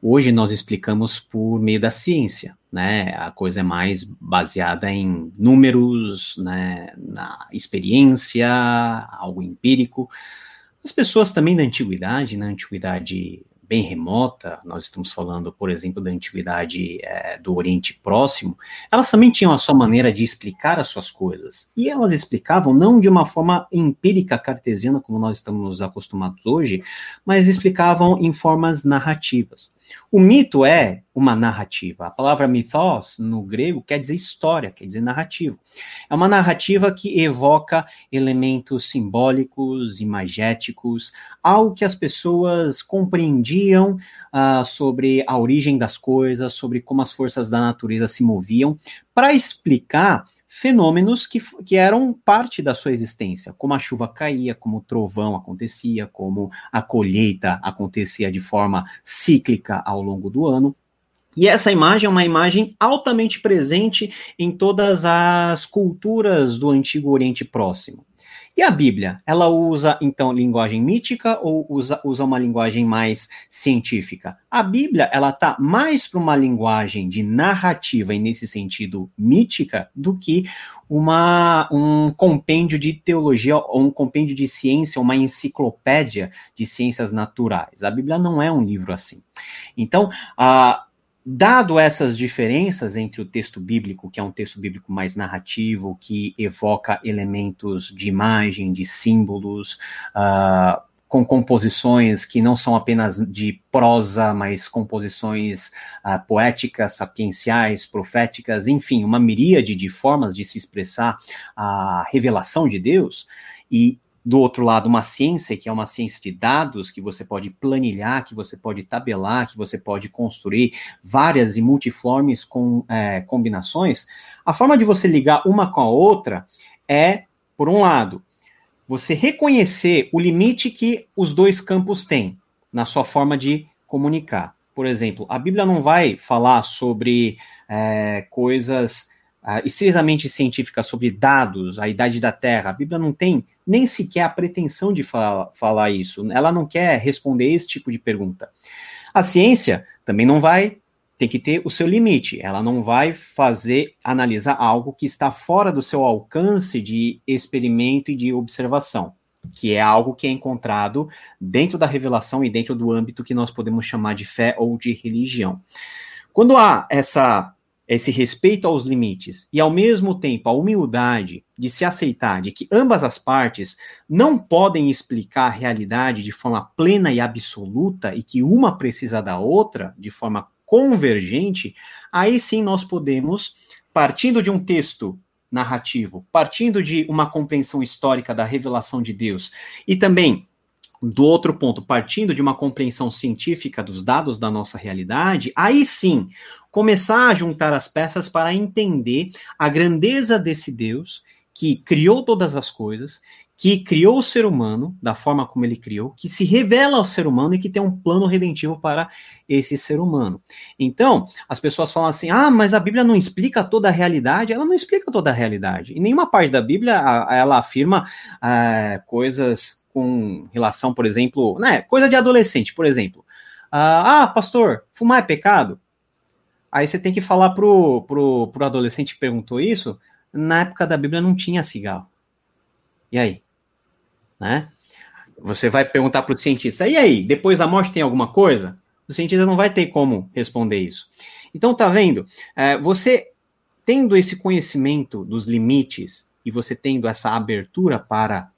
Hoje nós explicamos por meio da ciência, né? A coisa é mais baseada em números, né, na experiência, algo empírico. As pessoas também da antiguidade, na antiguidade bem remota, nós estamos falando, por exemplo, da antiguidade é, do Oriente Próximo, elas também tinham a sua maneira de explicar as suas coisas. E elas explicavam não de uma forma empírica cartesiana, como nós estamos acostumados hoje, mas explicavam em formas narrativas. O mito é uma narrativa. A palavra mythos, no grego, quer dizer história, quer dizer narrativa. É uma narrativa que evoca elementos simbólicos, imagéticos, algo que as pessoas compreendiam uh, sobre a origem das coisas, sobre como as forças da natureza se moviam, para explicar fenômenos que, que eram parte da sua existência, como a chuva caía, como o trovão acontecia, como a colheita acontecia de forma cíclica ao longo do ano. E essa imagem é uma imagem altamente presente em todas as culturas do Antigo Oriente Próximo. E a Bíblia, ela usa então linguagem mítica ou usa, usa uma linguagem mais científica? A Bíblia, ela tá mais para uma linguagem de narrativa e nesse sentido mítica do que uma, um compêndio de teologia ou um compêndio de ciência, uma enciclopédia de ciências naturais. A Bíblia não é um livro assim. Então, a dado essas diferenças entre o texto bíblico, que é um texto bíblico mais narrativo, que evoca elementos de imagem, de símbolos, uh, com composições que não são apenas de prosa, mas composições uh, poéticas, sapienciais, proféticas, enfim, uma miríade de formas de se expressar a revelação de Deus. E do outro lado, uma ciência que é uma ciência de dados, que você pode planilhar, que você pode tabelar, que você pode construir várias e multiformes com, é, combinações, a forma de você ligar uma com a outra é, por um lado, você reconhecer o limite que os dois campos têm na sua forma de comunicar. Por exemplo, a Bíblia não vai falar sobre é, coisas uh, estritamente científicas sobre dados, a idade da Terra. A Bíblia não tem nem sequer a pretensão de fala, falar isso. Ela não quer responder esse tipo de pergunta. A ciência também não vai tem que ter o seu limite. Ela não vai fazer analisar algo que está fora do seu alcance de experimento e de observação, que é algo que é encontrado dentro da revelação e dentro do âmbito que nós podemos chamar de fé ou de religião. Quando há essa esse respeito aos limites e ao mesmo tempo a humildade de se aceitar de que ambas as partes não podem explicar a realidade de forma plena e absoluta e que uma precisa da outra de forma convergente, aí sim nós podemos, partindo de um texto narrativo, partindo de uma compreensão histórica da revelação de Deus e também do outro ponto, partindo de uma compreensão científica dos dados da nossa realidade, aí sim começar a juntar as peças para entender a grandeza desse Deus que criou todas as coisas, que criou o ser humano da forma como ele criou, que se revela ao ser humano e que tem um plano redentivo para esse ser humano. Então, as pessoas falam assim: ah, mas a Bíblia não explica toda a realidade. Ela não explica toda a realidade. Em nenhuma parte da Bíblia ela afirma é, coisas com relação, por exemplo, né, coisa de adolescente, por exemplo. Ah, ah, pastor, fumar é pecado? Aí você tem que falar pro, pro, pro adolescente que perguntou isso. Na época da Bíblia não tinha cigarro. E aí? né? Você vai perguntar para o cientista, e aí, depois da morte tem alguma coisa? O cientista não vai ter como responder isso. Então, tá vendo? É, você tendo esse conhecimento dos limites e você tendo essa abertura para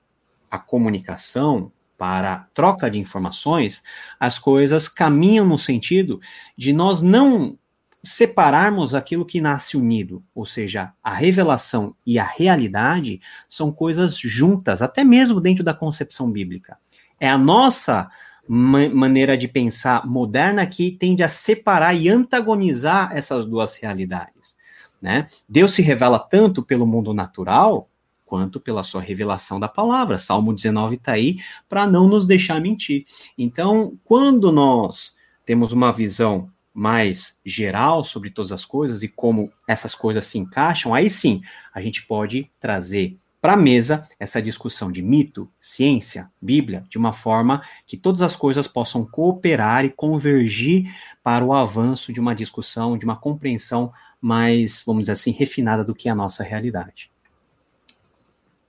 a comunicação, para a troca de informações, as coisas caminham no sentido de nós não separarmos aquilo que nasce unido, ou seja, a revelação e a realidade são coisas juntas, até mesmo dentro da concepção bíblica. É a nossa ma maneira de pensar moderna que tende a separar e antagonizar essas duas realidades. Né? Deus se revela tanto pelo mundo natural quanto pela sua revelação da palavra. Salmo 19 está aí para não nos deixar mentir. Então, quando nós temos uma visão mais geral sobre todas as coisas e como essas coisas se encaixam, aí sim a gente pode trazer para a mesa essa discussão de mito, ciência, Bíblia, de uma forma que todas as coisas possam cooperar e convergir para o avanço de uma discussão, de uma compreensão mais, vamos dizer assim, refinada do que é a nossa realidade.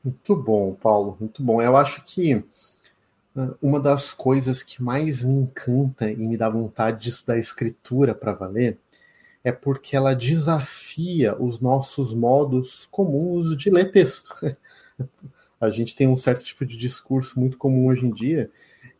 Muito bom, Paulo, muito bom. Eu acho que uma das coisas que mais me encanta e me dá vontade de estudar escritura para valer é porque ela desafia os nossos modos comuns de ler texto. A gente tem um certo tipo de discurso muito comum hoje em dia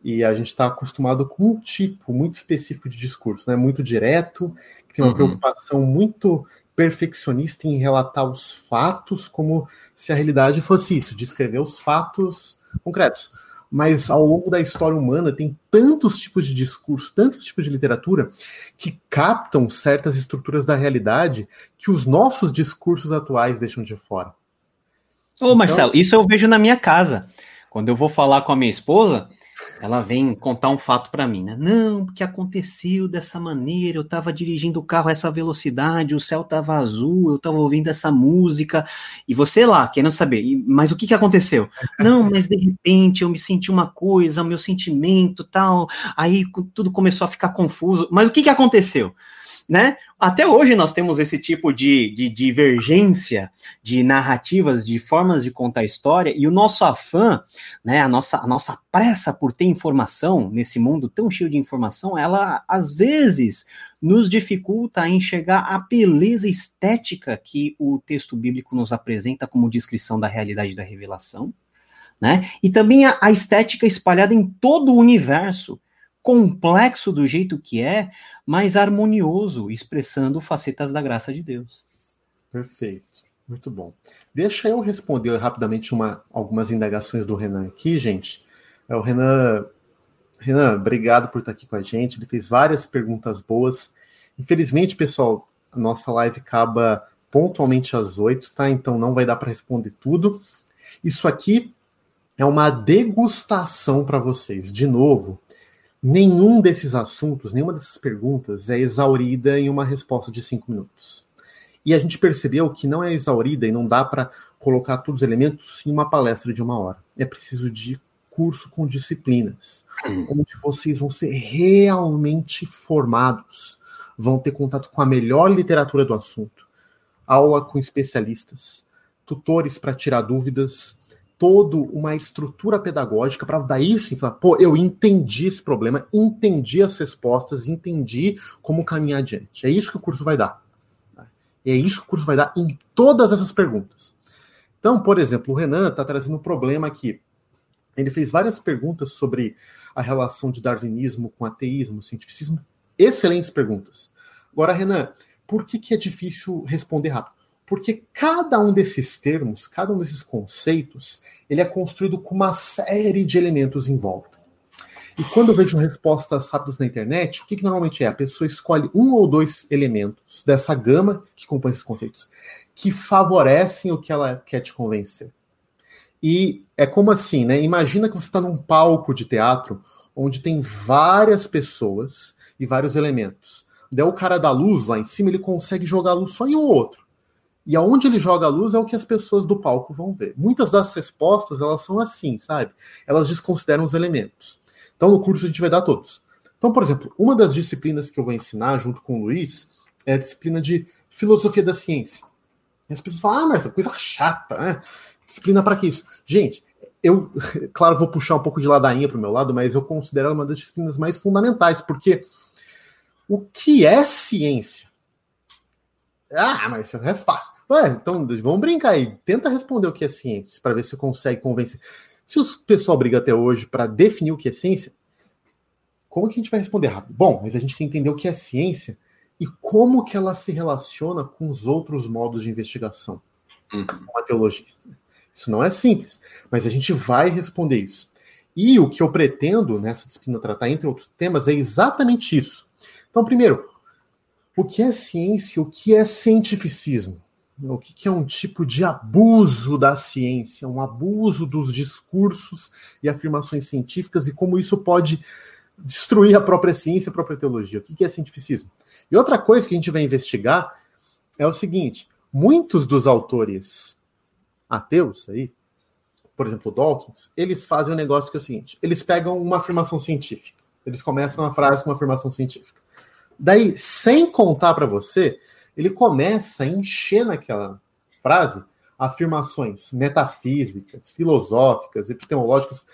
e a gente está acostumado com um tipo muito específico de discurso, né? muito direto, que tem uma uhum. preocupação muito perfeccionista em relatar os fatos como se a realidade fosse isso, descrever os fatos concretos mas ao longo da história humana tem tantos tipos de discurso, tantos tipos de literatura que captam certas estruturas da realidade que os nossos discursos atuais deixam de fora. Ô, então, Marcelo, isso eu vejo na minha casa. Quando eu vou falar com a minha esposa, ela vem contar um fato para mim, né? Não, porque aconteceu dessa maneira, eu estava dirigindo o carro a essa velocidade, o céu estava azul, eu estava ouvindo essa música, e você lá, querendo saber, mas o que, que aconteceu? Não, mas de repente eu me senti uma coisa, meu sentimento tal, aí tudo começou a ficar confuso, mas o que, que aconteceu? Né? Até hoje nós temos esse tipo de, de divergência de narrativas, de formas de contar história, e o nosso afã, né, a nossa, a nossa pressa por ter informação nesse mundo tão cheio de informação, ela às vezes nos dificulta a enxergar a beleza estética que o texto bíblico nos apresenta como descrição da realidade da revelação, né? E também a, a estética espalhada em todo o universo, complexo do jeito que é, mas harmonioso, expressando facetas da graça de Deus. Perfeito. Muito bom. Deixa eu responder rapidamente uma, algumas indagações do Renan aqui, gente. É, o Renan, Renan, obrigado por estar aqui com a gente. Ele fez várias perguntas boas. Infelizmente, pessoal, a nossa live acaba pontualmente às oito, tá? Então não vai dar para responder tudo. Isso aqui é uma degustação para vocês. De novo, nenhum desses assuntos, nenhuma dessas perguntas é exaurida em uma resposta de cinco minutos. E a gente percebeu que não é exaurida e não dá para colocar todos os elementos em uma palestra de uma hora. É preciso de curso com disciplinas, onde vocês vão ser realmente formados, vão ter contato com a melhor literatura do assunto, aula com especialistas, tutores para tirar dúvidas, toda uma estrutura pedagógica para daí sim falar, pô, eu entendi esse problema, entendi as respostas, entendi como caminhar adiante. É isso que o curso vai dar. É isso que o curso vai dar em todas essas perguntas. Então, por exemplo, o Renan está trazendo um problema aqui. Ele fez várias perguntas sobre a relação de darwinismo com ateísmo, cientificismo. Excelentes perguntas. Agora, Renan, por que, que é difícil responder rápido? Porque cada um desses termos, cada um desses conceitos, ele é construído com uma série de elementos em volta. E quando eu vejo respostas rápidas na internet, o que, que normalmente é? A pessoa escolhe um ou dois elementos dessa gama que compõe esses conceitos, que favorecem o que ela quer te convencer. E é como assim, né? Imagina que você está num palco de teatro onde tem várias pessoas e vários elementos. Daí o cara da luz lá em cima, ele consegue jogar a luz só em um outro. E aonde ele joga a luz é o que as pessoas do palco vão ver. Muitas das respostas, elas são assim, sabe? Elas desconsideram os elementos. Então, no curso a gente vai dar todos. Então, por exemplo, uma das disciplinas que eu vou ensinar junto com o Luiz é a disciplina de filosofia da ciência. E as pessoas falam, ah, mas coisa chata, né? Disciplina para que isso? Gente, eu, claro, vou puxar um pouco de ladainha para o meu lado, mas eu considero ela uma das disciplinas mais fundamentais, porque o que é ciência? Ah, mas isso é fácil. Ué, então vamos brincar aí. Tenta responder o que é ciência, para ver se consegue convencer. Se o pessoal briga até hoje para definir o que é ciência, como que a gente vai responder rápido? Bom, mas a gente tem que entender o que é ciência e como que ela se relaciona com os outros modos de investigação, uhum. com a teologia. Isso não é simples, mas a gente vai responder isso. E o que eu pretendo nessa disciplina tratar, entre outros temas, é exatamente isso. Então, primeiro, o que é ciência, o que é cientificismo? O que é um tipo de abuso da ciência, um abuso dos discursos e afirmações científicas e como isso pode destruir a própria ciência, a própria teologia. O que é cientificismo? E outra coisa que a gente vai investigar é o seguinte: muitos dos autores ateus aí, por exemplo, Dawkins, eles fazem um negócio que é o seguinte: eles pegam uma afirmação científica, eles começam a frase com uma afirmação científica. Daí, sem contar para você, ele começa a encher naquela frase afirmações metafísicas, filosóficas, epistemológicas,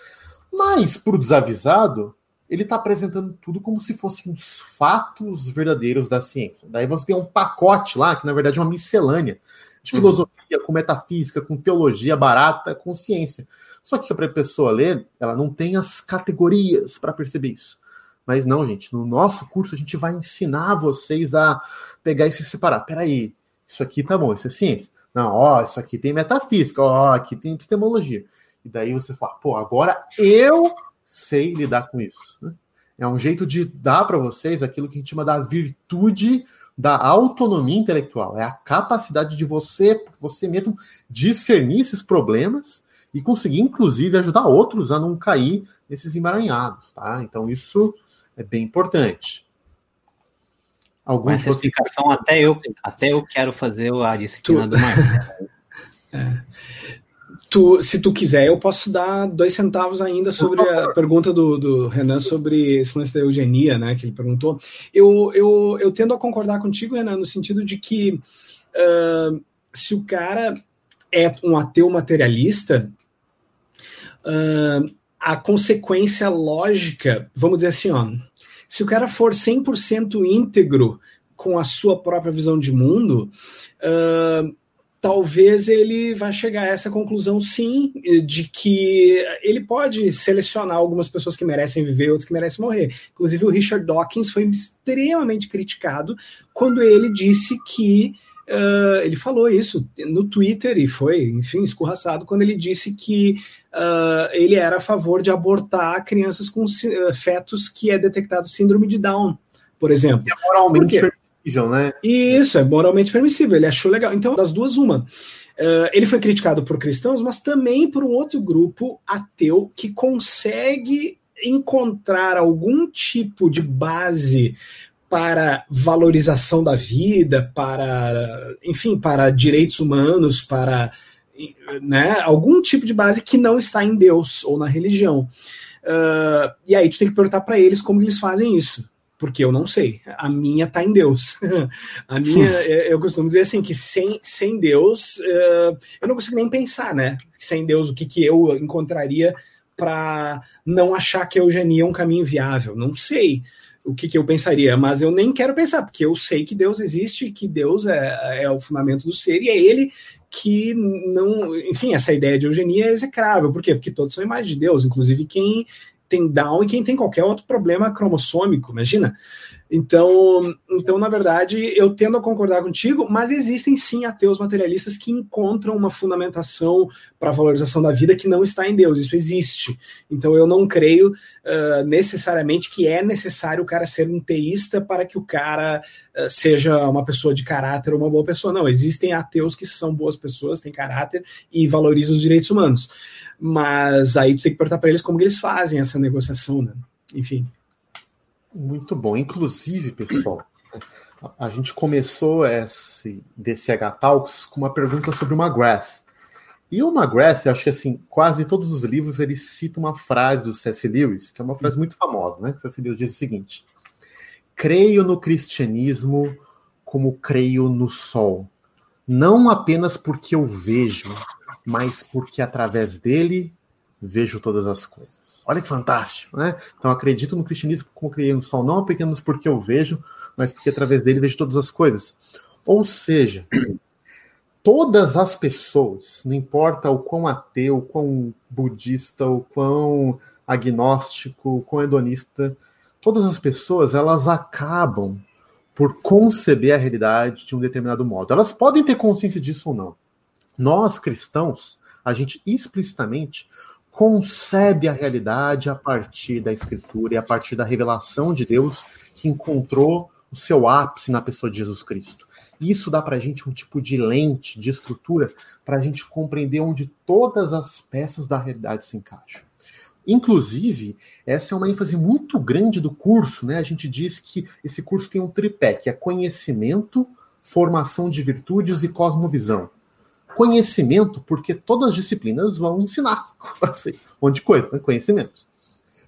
mas para o desavisado, ele está apresentando tudo como se fossem os fatos verdadeiros da ciência. Daí você tem um pacote lá, que na verdade é uma miscelânea de uhum. filosofia, uhum. com metafísica, com teologia barata, com ciência. Só que para a pessoa ler, ela não tem as categorias para perceber isso. Mas não, gente, no nosso curso a gente vai ensinar vocês a pegar e se separar. Peraí, isso aqui tá bom, isso é ciência. Não, ó, isso aqui tem metafísica, ó, aqui tem epistemologia. E daí você fala, pô, agora eu sei lidar com isso. Né? É um jeito de dar para vocês aquilo que a gente chama da virtude da autonomia intelectual. É a capacidade de você, você mesmo, discernir esses problemas e conseguir, inclusive, ajudar outros a não cair nesses emaranhados, tá? Então, isso é bem importante. Alguns essa você... explicação, até eu, até eu quero fazer a disciplina tu... do Marcelo. é. tu, se tu quiser, eu posso dar dois centavos ainda sobre a pergunta do, do, Renan sobre esse lance da eugenia, né? Que ele perguntou. Eu, eu, eu tendo a concordar contigo, Renan, no sentido de que uh, se o cara é um ateu materialista, uh, a consequência lógica, vamos dizer assim, ó, se o cara for 100% íntegro com a sua própria visão de mundo, uh, talvez ele vá chegar a essa conclusão, sim, de que ele pode selecionar algumas pessoas que merecem viver, outras que merecem morrer. Inclusive, o Richard Dawkins foi extremamente criticado quando ele disse que. Uh, ele falou isso no Twitter e foi, enfim, escorraçado quando ele disse que uh, ele era a favor de abortar crianças com uh, fetos que é detectado síndrome de Down, por exemplo. É moralmente permissível, né? Isso, é moralmente permissível. Ele achou legal. Então, das duas, uma. Ele foi criticado por cristãos, mas também por um outro grupo ateu que consegue encontrar algum tipo de base para valorização da vida, para, enfim, para direitos humanos, para né, algum tipo de base que não está em Deus ou na religião. Uh, e aí tu tem que perguntar para eles como eles fazem isso porque eu não sei. A minha tá em Deus. a minha, é, eu costumo dizer assim que sem, sem Deus uh, eu não consigo nem pensar, né? Sem Deus, o que, que eu encontraria para não achar que a eugenia é um caminho viável? Não sei o que, que, eu pensaria, mas eu nem quero pensar, porque eu sei que Deus existe, que Deus é, é o fundamento do ser, e é ele que não. Enfim, essa ideia de eugenia é execrável. Por quê? Porque todos são imagens de Deus, inclusive quem tem Down e quem tem qualquer outro problema cromossômico, imagina. Então, então, na verdade, eu tendo a concordar contigo, mas existem sim ateus materialistas que encontram uma fundamentação para a valorização da vida que não está em Deus. Isso existe. Então, eu não creio uh, necessariamente que é necessário o cara ser um teísta para que o cara uh, seja uma pessoa de caráter ou uma boa pessoa. Não, existem ateus que são boas pessoas, têm caráter e valorizam os direitos humanos. Mas aí tu tem que perguntar para eles como eles fazem essa negociação, né? Enfim. Muito bom. Inclusive, pessoal, a gente começou esse DCH Talks com uma pergunta sobre o McGrath. E o McGrath, acho que assim, quase todos os livros ele cita uma frase do C.S. Lewis, que é uma frase muito famosa, né? Que C.S. Lewis diz o seguinte: Creio no cristianismo como creio no sol, não apenas porque eu vejo, mas porque através dele vejo todas as coisas. Olha que fantástico, né? Então acredito no cristianismo como sol, não apenas porque eu vejo, mas porque através dele vejo todas as coisas. Ou seja, todas as pessoas, não importa o quão ateu, o quão budista, o quão agnóstico, o quão hedonista, todas as pessoas elas acabam por conceber a realidade de um determinado modo. Elas podem ter consciência disso ou não. Nós cristãos, a gente explicitamente concebe a realidade a partir da escritura e a partir da revelação de Deus que encontrou o seu ápice na pessoa de Jesus Cristo. Isso dá para a gente um tipo de lente, de estrutura, para a gente compreender onde todas as peças da realidade se encaixam. Inclusive, essa é uma ênfase muito grande do curso, né? A gente diz que esse curso tem um tripé, que é conhecimento, formação de virtudes e cosmovisão. Conhecimento, porque todas as disciplinas vão ensinar um monte de coisa, né? conhecimentos.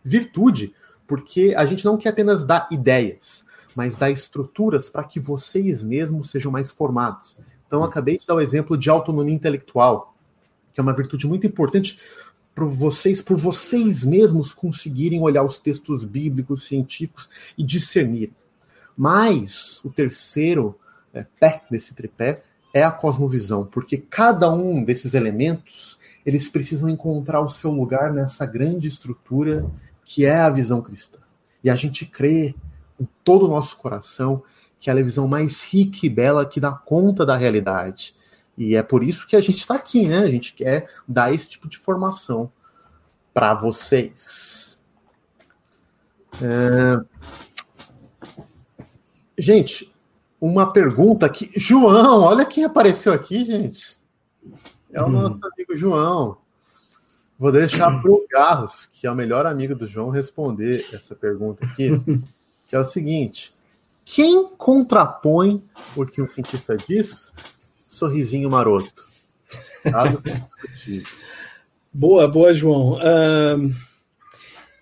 Virtude, porque a gente não quer apenas dar ideias, mas dar estruturas para que vocês mesmos sejam mais formados. Então, acabei de dar o exemplo de autonomia intelectual, que é uma virtude muito importante para vocês, por vocês mesmos conseguirem olhar os textos bíblicos, científicos e discernir. Mas o terceiro é, pé desse tripé é a cosmovisão, porque cada um desses elementos eles precisam encontrar o seu lugar nessa grande estrutura que é a visão cristã. E a gente crê com todo o nosso coração que ela é a visão mais rica e bela que dá conta da realidade. E é por isso que a gente está aqui, né? A gente quer dar esse tipo de formação para vocês. É... Gente, uma pergunta aqui. João, olha quem apareceu aqui, gente. É o hum. nosso amigo João. Vou deixar para o Garros, que é o melhor amigo do João, responder essa pergunta aqui, que é o seguinte: quem contrapõe o que um cientista diz? Sorrisinho maroto. Dados são discutíveis. Boa, boa, João. Uh,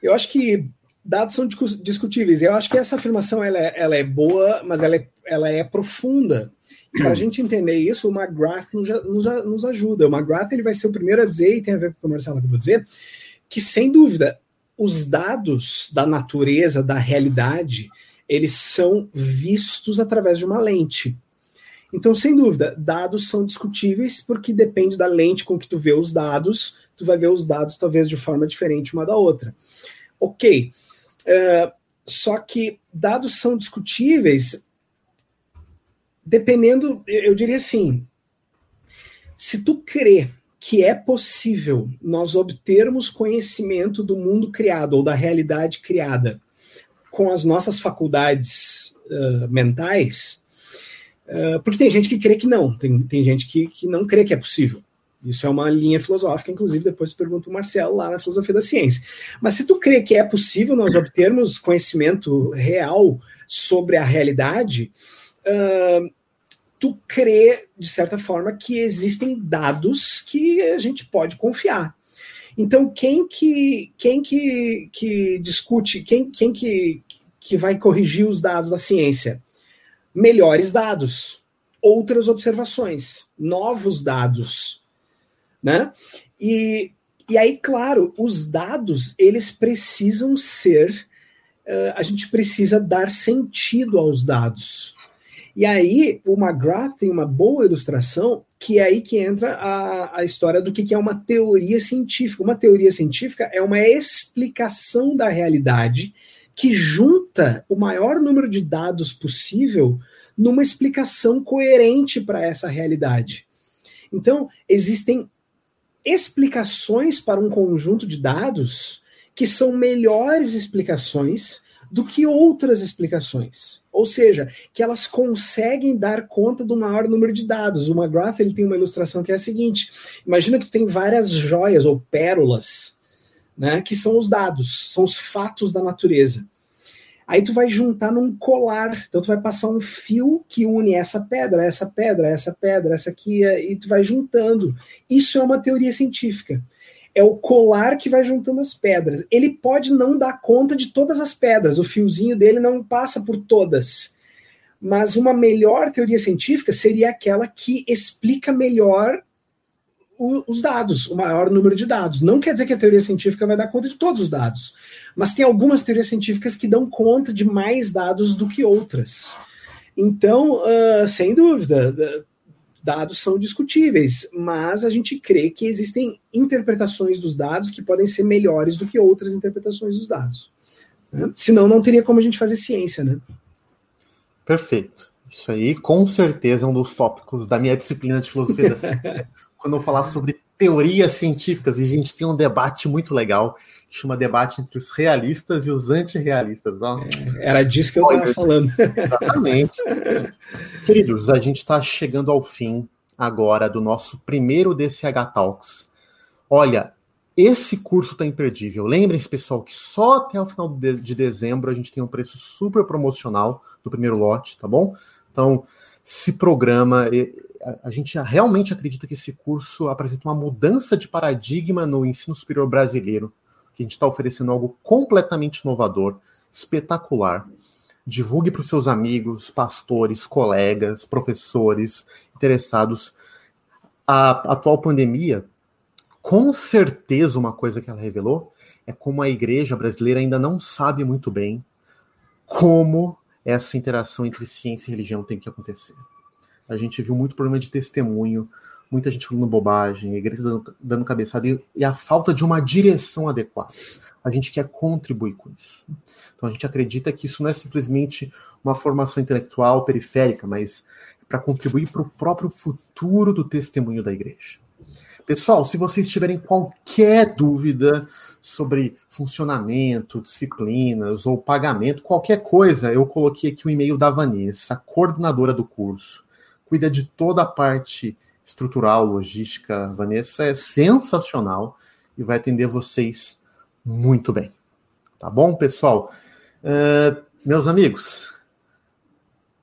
eu acho que dados são discutíveis. Eu acho que essa afirmação ela é, ela é boa, mas ela é, ela é profunda. Para a gente entender isso, o McGrath nos, nos, nos, ajuda. O McGrath ele vai ser o primeiro a dizer, e tem a ver com o que o acabou de dizer, que sem dúvida os dados da natureza, da realidade, eles são vistos através de uma lente. Então, sem dúvida, dados são discutíveis porque depende da lente com que tu vê os dados, tu vai ver os dados talvez de forma diferente uma da outra. Ok. Uh, só que dados são discutíveis dependendo, eu diria assim, se tu crê que é possível nós obtermos conhecimento do mundo criado ou da realidade criada com as nossas faculdades uh, mentais, uh, porque tem gente que crê que não, tem, tem gente que, que não crê que é possível. Isso é uma linha filosófica, inclusive depois pergunto o Marcelo lá na filosofia da ciência. Mas se tu crê que é possível nós obtermos conhecimento real sobre a realidade, tu crê, de certa forma, que existem dados que a gente pode confiar. Então, quem que, quem que, que discute, quem, quem que, que vai corrigir os dados da ciência? Melhores dados, outras observações, novos dados, né? E, e aí, claro, os dados, eles precisam ser, uh, a gente precisa dar sentido aos dados. E aí, o McGrath tem uma boa ilustração, que é aí que entra a, a história do que, que é uma teoria científica. Uma teoria científica é uma explicação da realidade que junta o maior número de dados possível numa explicação coerente para essa realidade. Então, existem explicações para um conjunto de dados que são melhores explicações do que outras explicações. Ou seja, que elas conseguem dar conta do maior número de dados. O McGrath ele tem uma ilustração que é a seguinte: imagina que tu tem várias joias ou pérolas, né, que são os dados, são os fatos da natureza. Aí tu vai juntar num colar, então tu vai passar um fio que une essa pedra, essa pedra, essa pedra, essa aqui, e tu vai juntando. Isso é uma teoria científica é o colar que vai juntando as pedras. Ele pode não dar conta de todas as pedras, o fiozinho dele não passa por todas. Mas uma melhor teoria científica seria aquela que explica melhor o, os dados, o maior número de dados. Não quer dizer que a teoria científica vai dar conta de todos os dados, mas tem algumas teorias científicas que dão conta de mais dados do que outras. Então, uh, sem dúvida, dados são discutíveis, mas a gente crê que existem interpretações dos dados que podem ser melhores do que outras interpretações dos dados. Né? Senão, não teria como a gente fazer ciência, né? Perfeito. Isso aí, com certeza, é um dos tópicos da minha disciplina de filosofia da ciência. Quando eu falar sobre teorias científicas, e a gente tem um debate muito legal, que chama debate entre os realistas e os antirrealistas. Ó. É, era disso que eu estava falando. Exatamente. Queridos, a gente está chegando ao fim agora do nosso primeiro DCH Talks. Olha, esse curso está imperdível. Lembrem-se, pessoal, que só até o final de dezembro a gente tem um preço super promocional do primeiro lote, tá bom? Então, se programa. A gente realmente acredita que esse curso apresenta uma mudança de paradigma no ensino superior brasileiro que a gente está oferecendo algo completamente inovador, espetacular. Divulgue para os seus amigos, pastores, colegas, professores interessados. A atual pandemia, com certeza, uma coisa que ela revelou é como a igreja brasileira ainda não sabe muito bem como essa interação entre ciência e religião tem que acontecer. A gente viu muito problema de testemunho, muita gente falando bobagem, igreja dando, dando cabeçada e, e, a falta de uma direção adequada. A gente quer contribuir com isso. Então a gente acredita que isso não é simplesmente uma formação intelectual periférica, mas é para contribuir para o próprio futuro do testemunho da igreja. Pessoal, se vocês tiverem qualquer dúvida sobre funcionamento, disciplinas ou pagamento, qualquer coisa, eu coloquei aqui o e-mail da Vanessa, coordenadora do curso. Cuida de toda a parte estrutural, logística, Vanessa é sensacional e vai atender vocês muito bem. Tá bom, pessoal? Uh, meus amigos,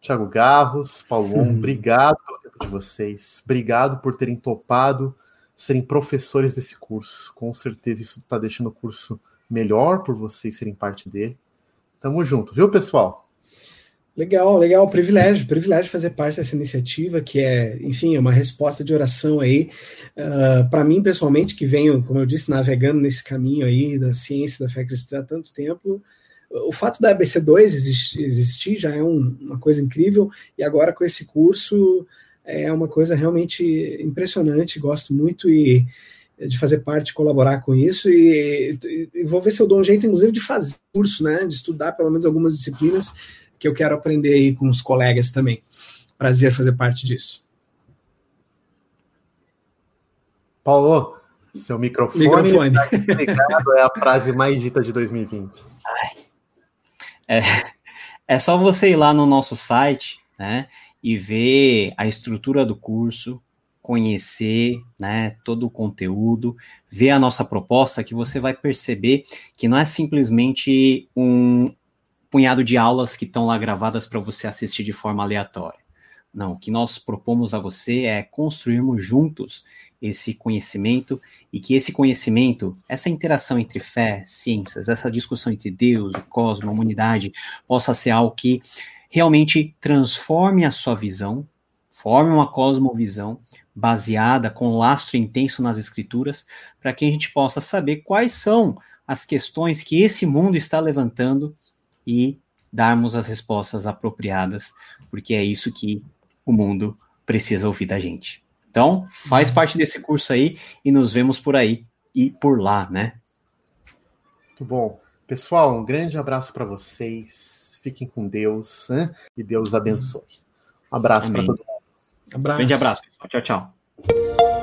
Tiago Garros, Paulo, uhum. obrigado pelo tempo de vocês, obrigado por terem topado serem professores desse curso. Com certeza isso está deixando o curso melhor por vocês serem parte dele. Tamo junto, viu, pessoal? Legal, legal, privilégio, privilégio fazer parte dessa iniciativa, que é, enfim, é uma resposta de oração aí, uh, para mim pessoalmente, que venho, como eu disse, navegando nesse caminho aí da ciência da fé cristã há tanto tempo, o fato da ABC2 existir, existir já é um, uma coisa incrível, e agora com esse curso é uma coisa realmente impressionante, gosto muito e de fazer parte, colaborar com isso, e, e, vou ver se eu dou um jeito, inclusive, de fazer curso, né, de estudar pelo menos algumas disciplinas, que eu quero aprender aí com os colegas também. Prazer fazer parte disso. Paulo, seu microfone, microfone. Tá ligado, é a frase mais dita de 2020. É, é só você ir lá no nosso site, né, e ver a estrutura do curso, conhecer, né, todo o conteúdo, ver a nossa proposta, que você vai perceber que não é simplesmente um, punhado de aulas que estão lá gravadas para você assistir de forma aleatória. Não, o que nós propomos a você é construirmos juntos esse conhecimento e que esse conhecimento, essa interação entre fé, ciências, essa discussão entre Deus, o cosmos, a humanidade, possa ser algo que realmente transforme a sua visão, forme uma cosmovisão baseada com lastro intenso nas escrituras, para que a gente possa saber quais são as questões que esse mundo está levantando e darmos as respostas apropriadas, porque é isso que o mundo precisa ouvir da gente. Então, faz uhum. parte desse curso aí e nos vemos por aí e por lá, né? Muito bom. Pessoal, um grande abraço para vocês. Fiquem com Deus né? e Deus abençoe. Um abraço para todo mundo. Abraço. Grande abraço, pessoal. Tchau, tchau.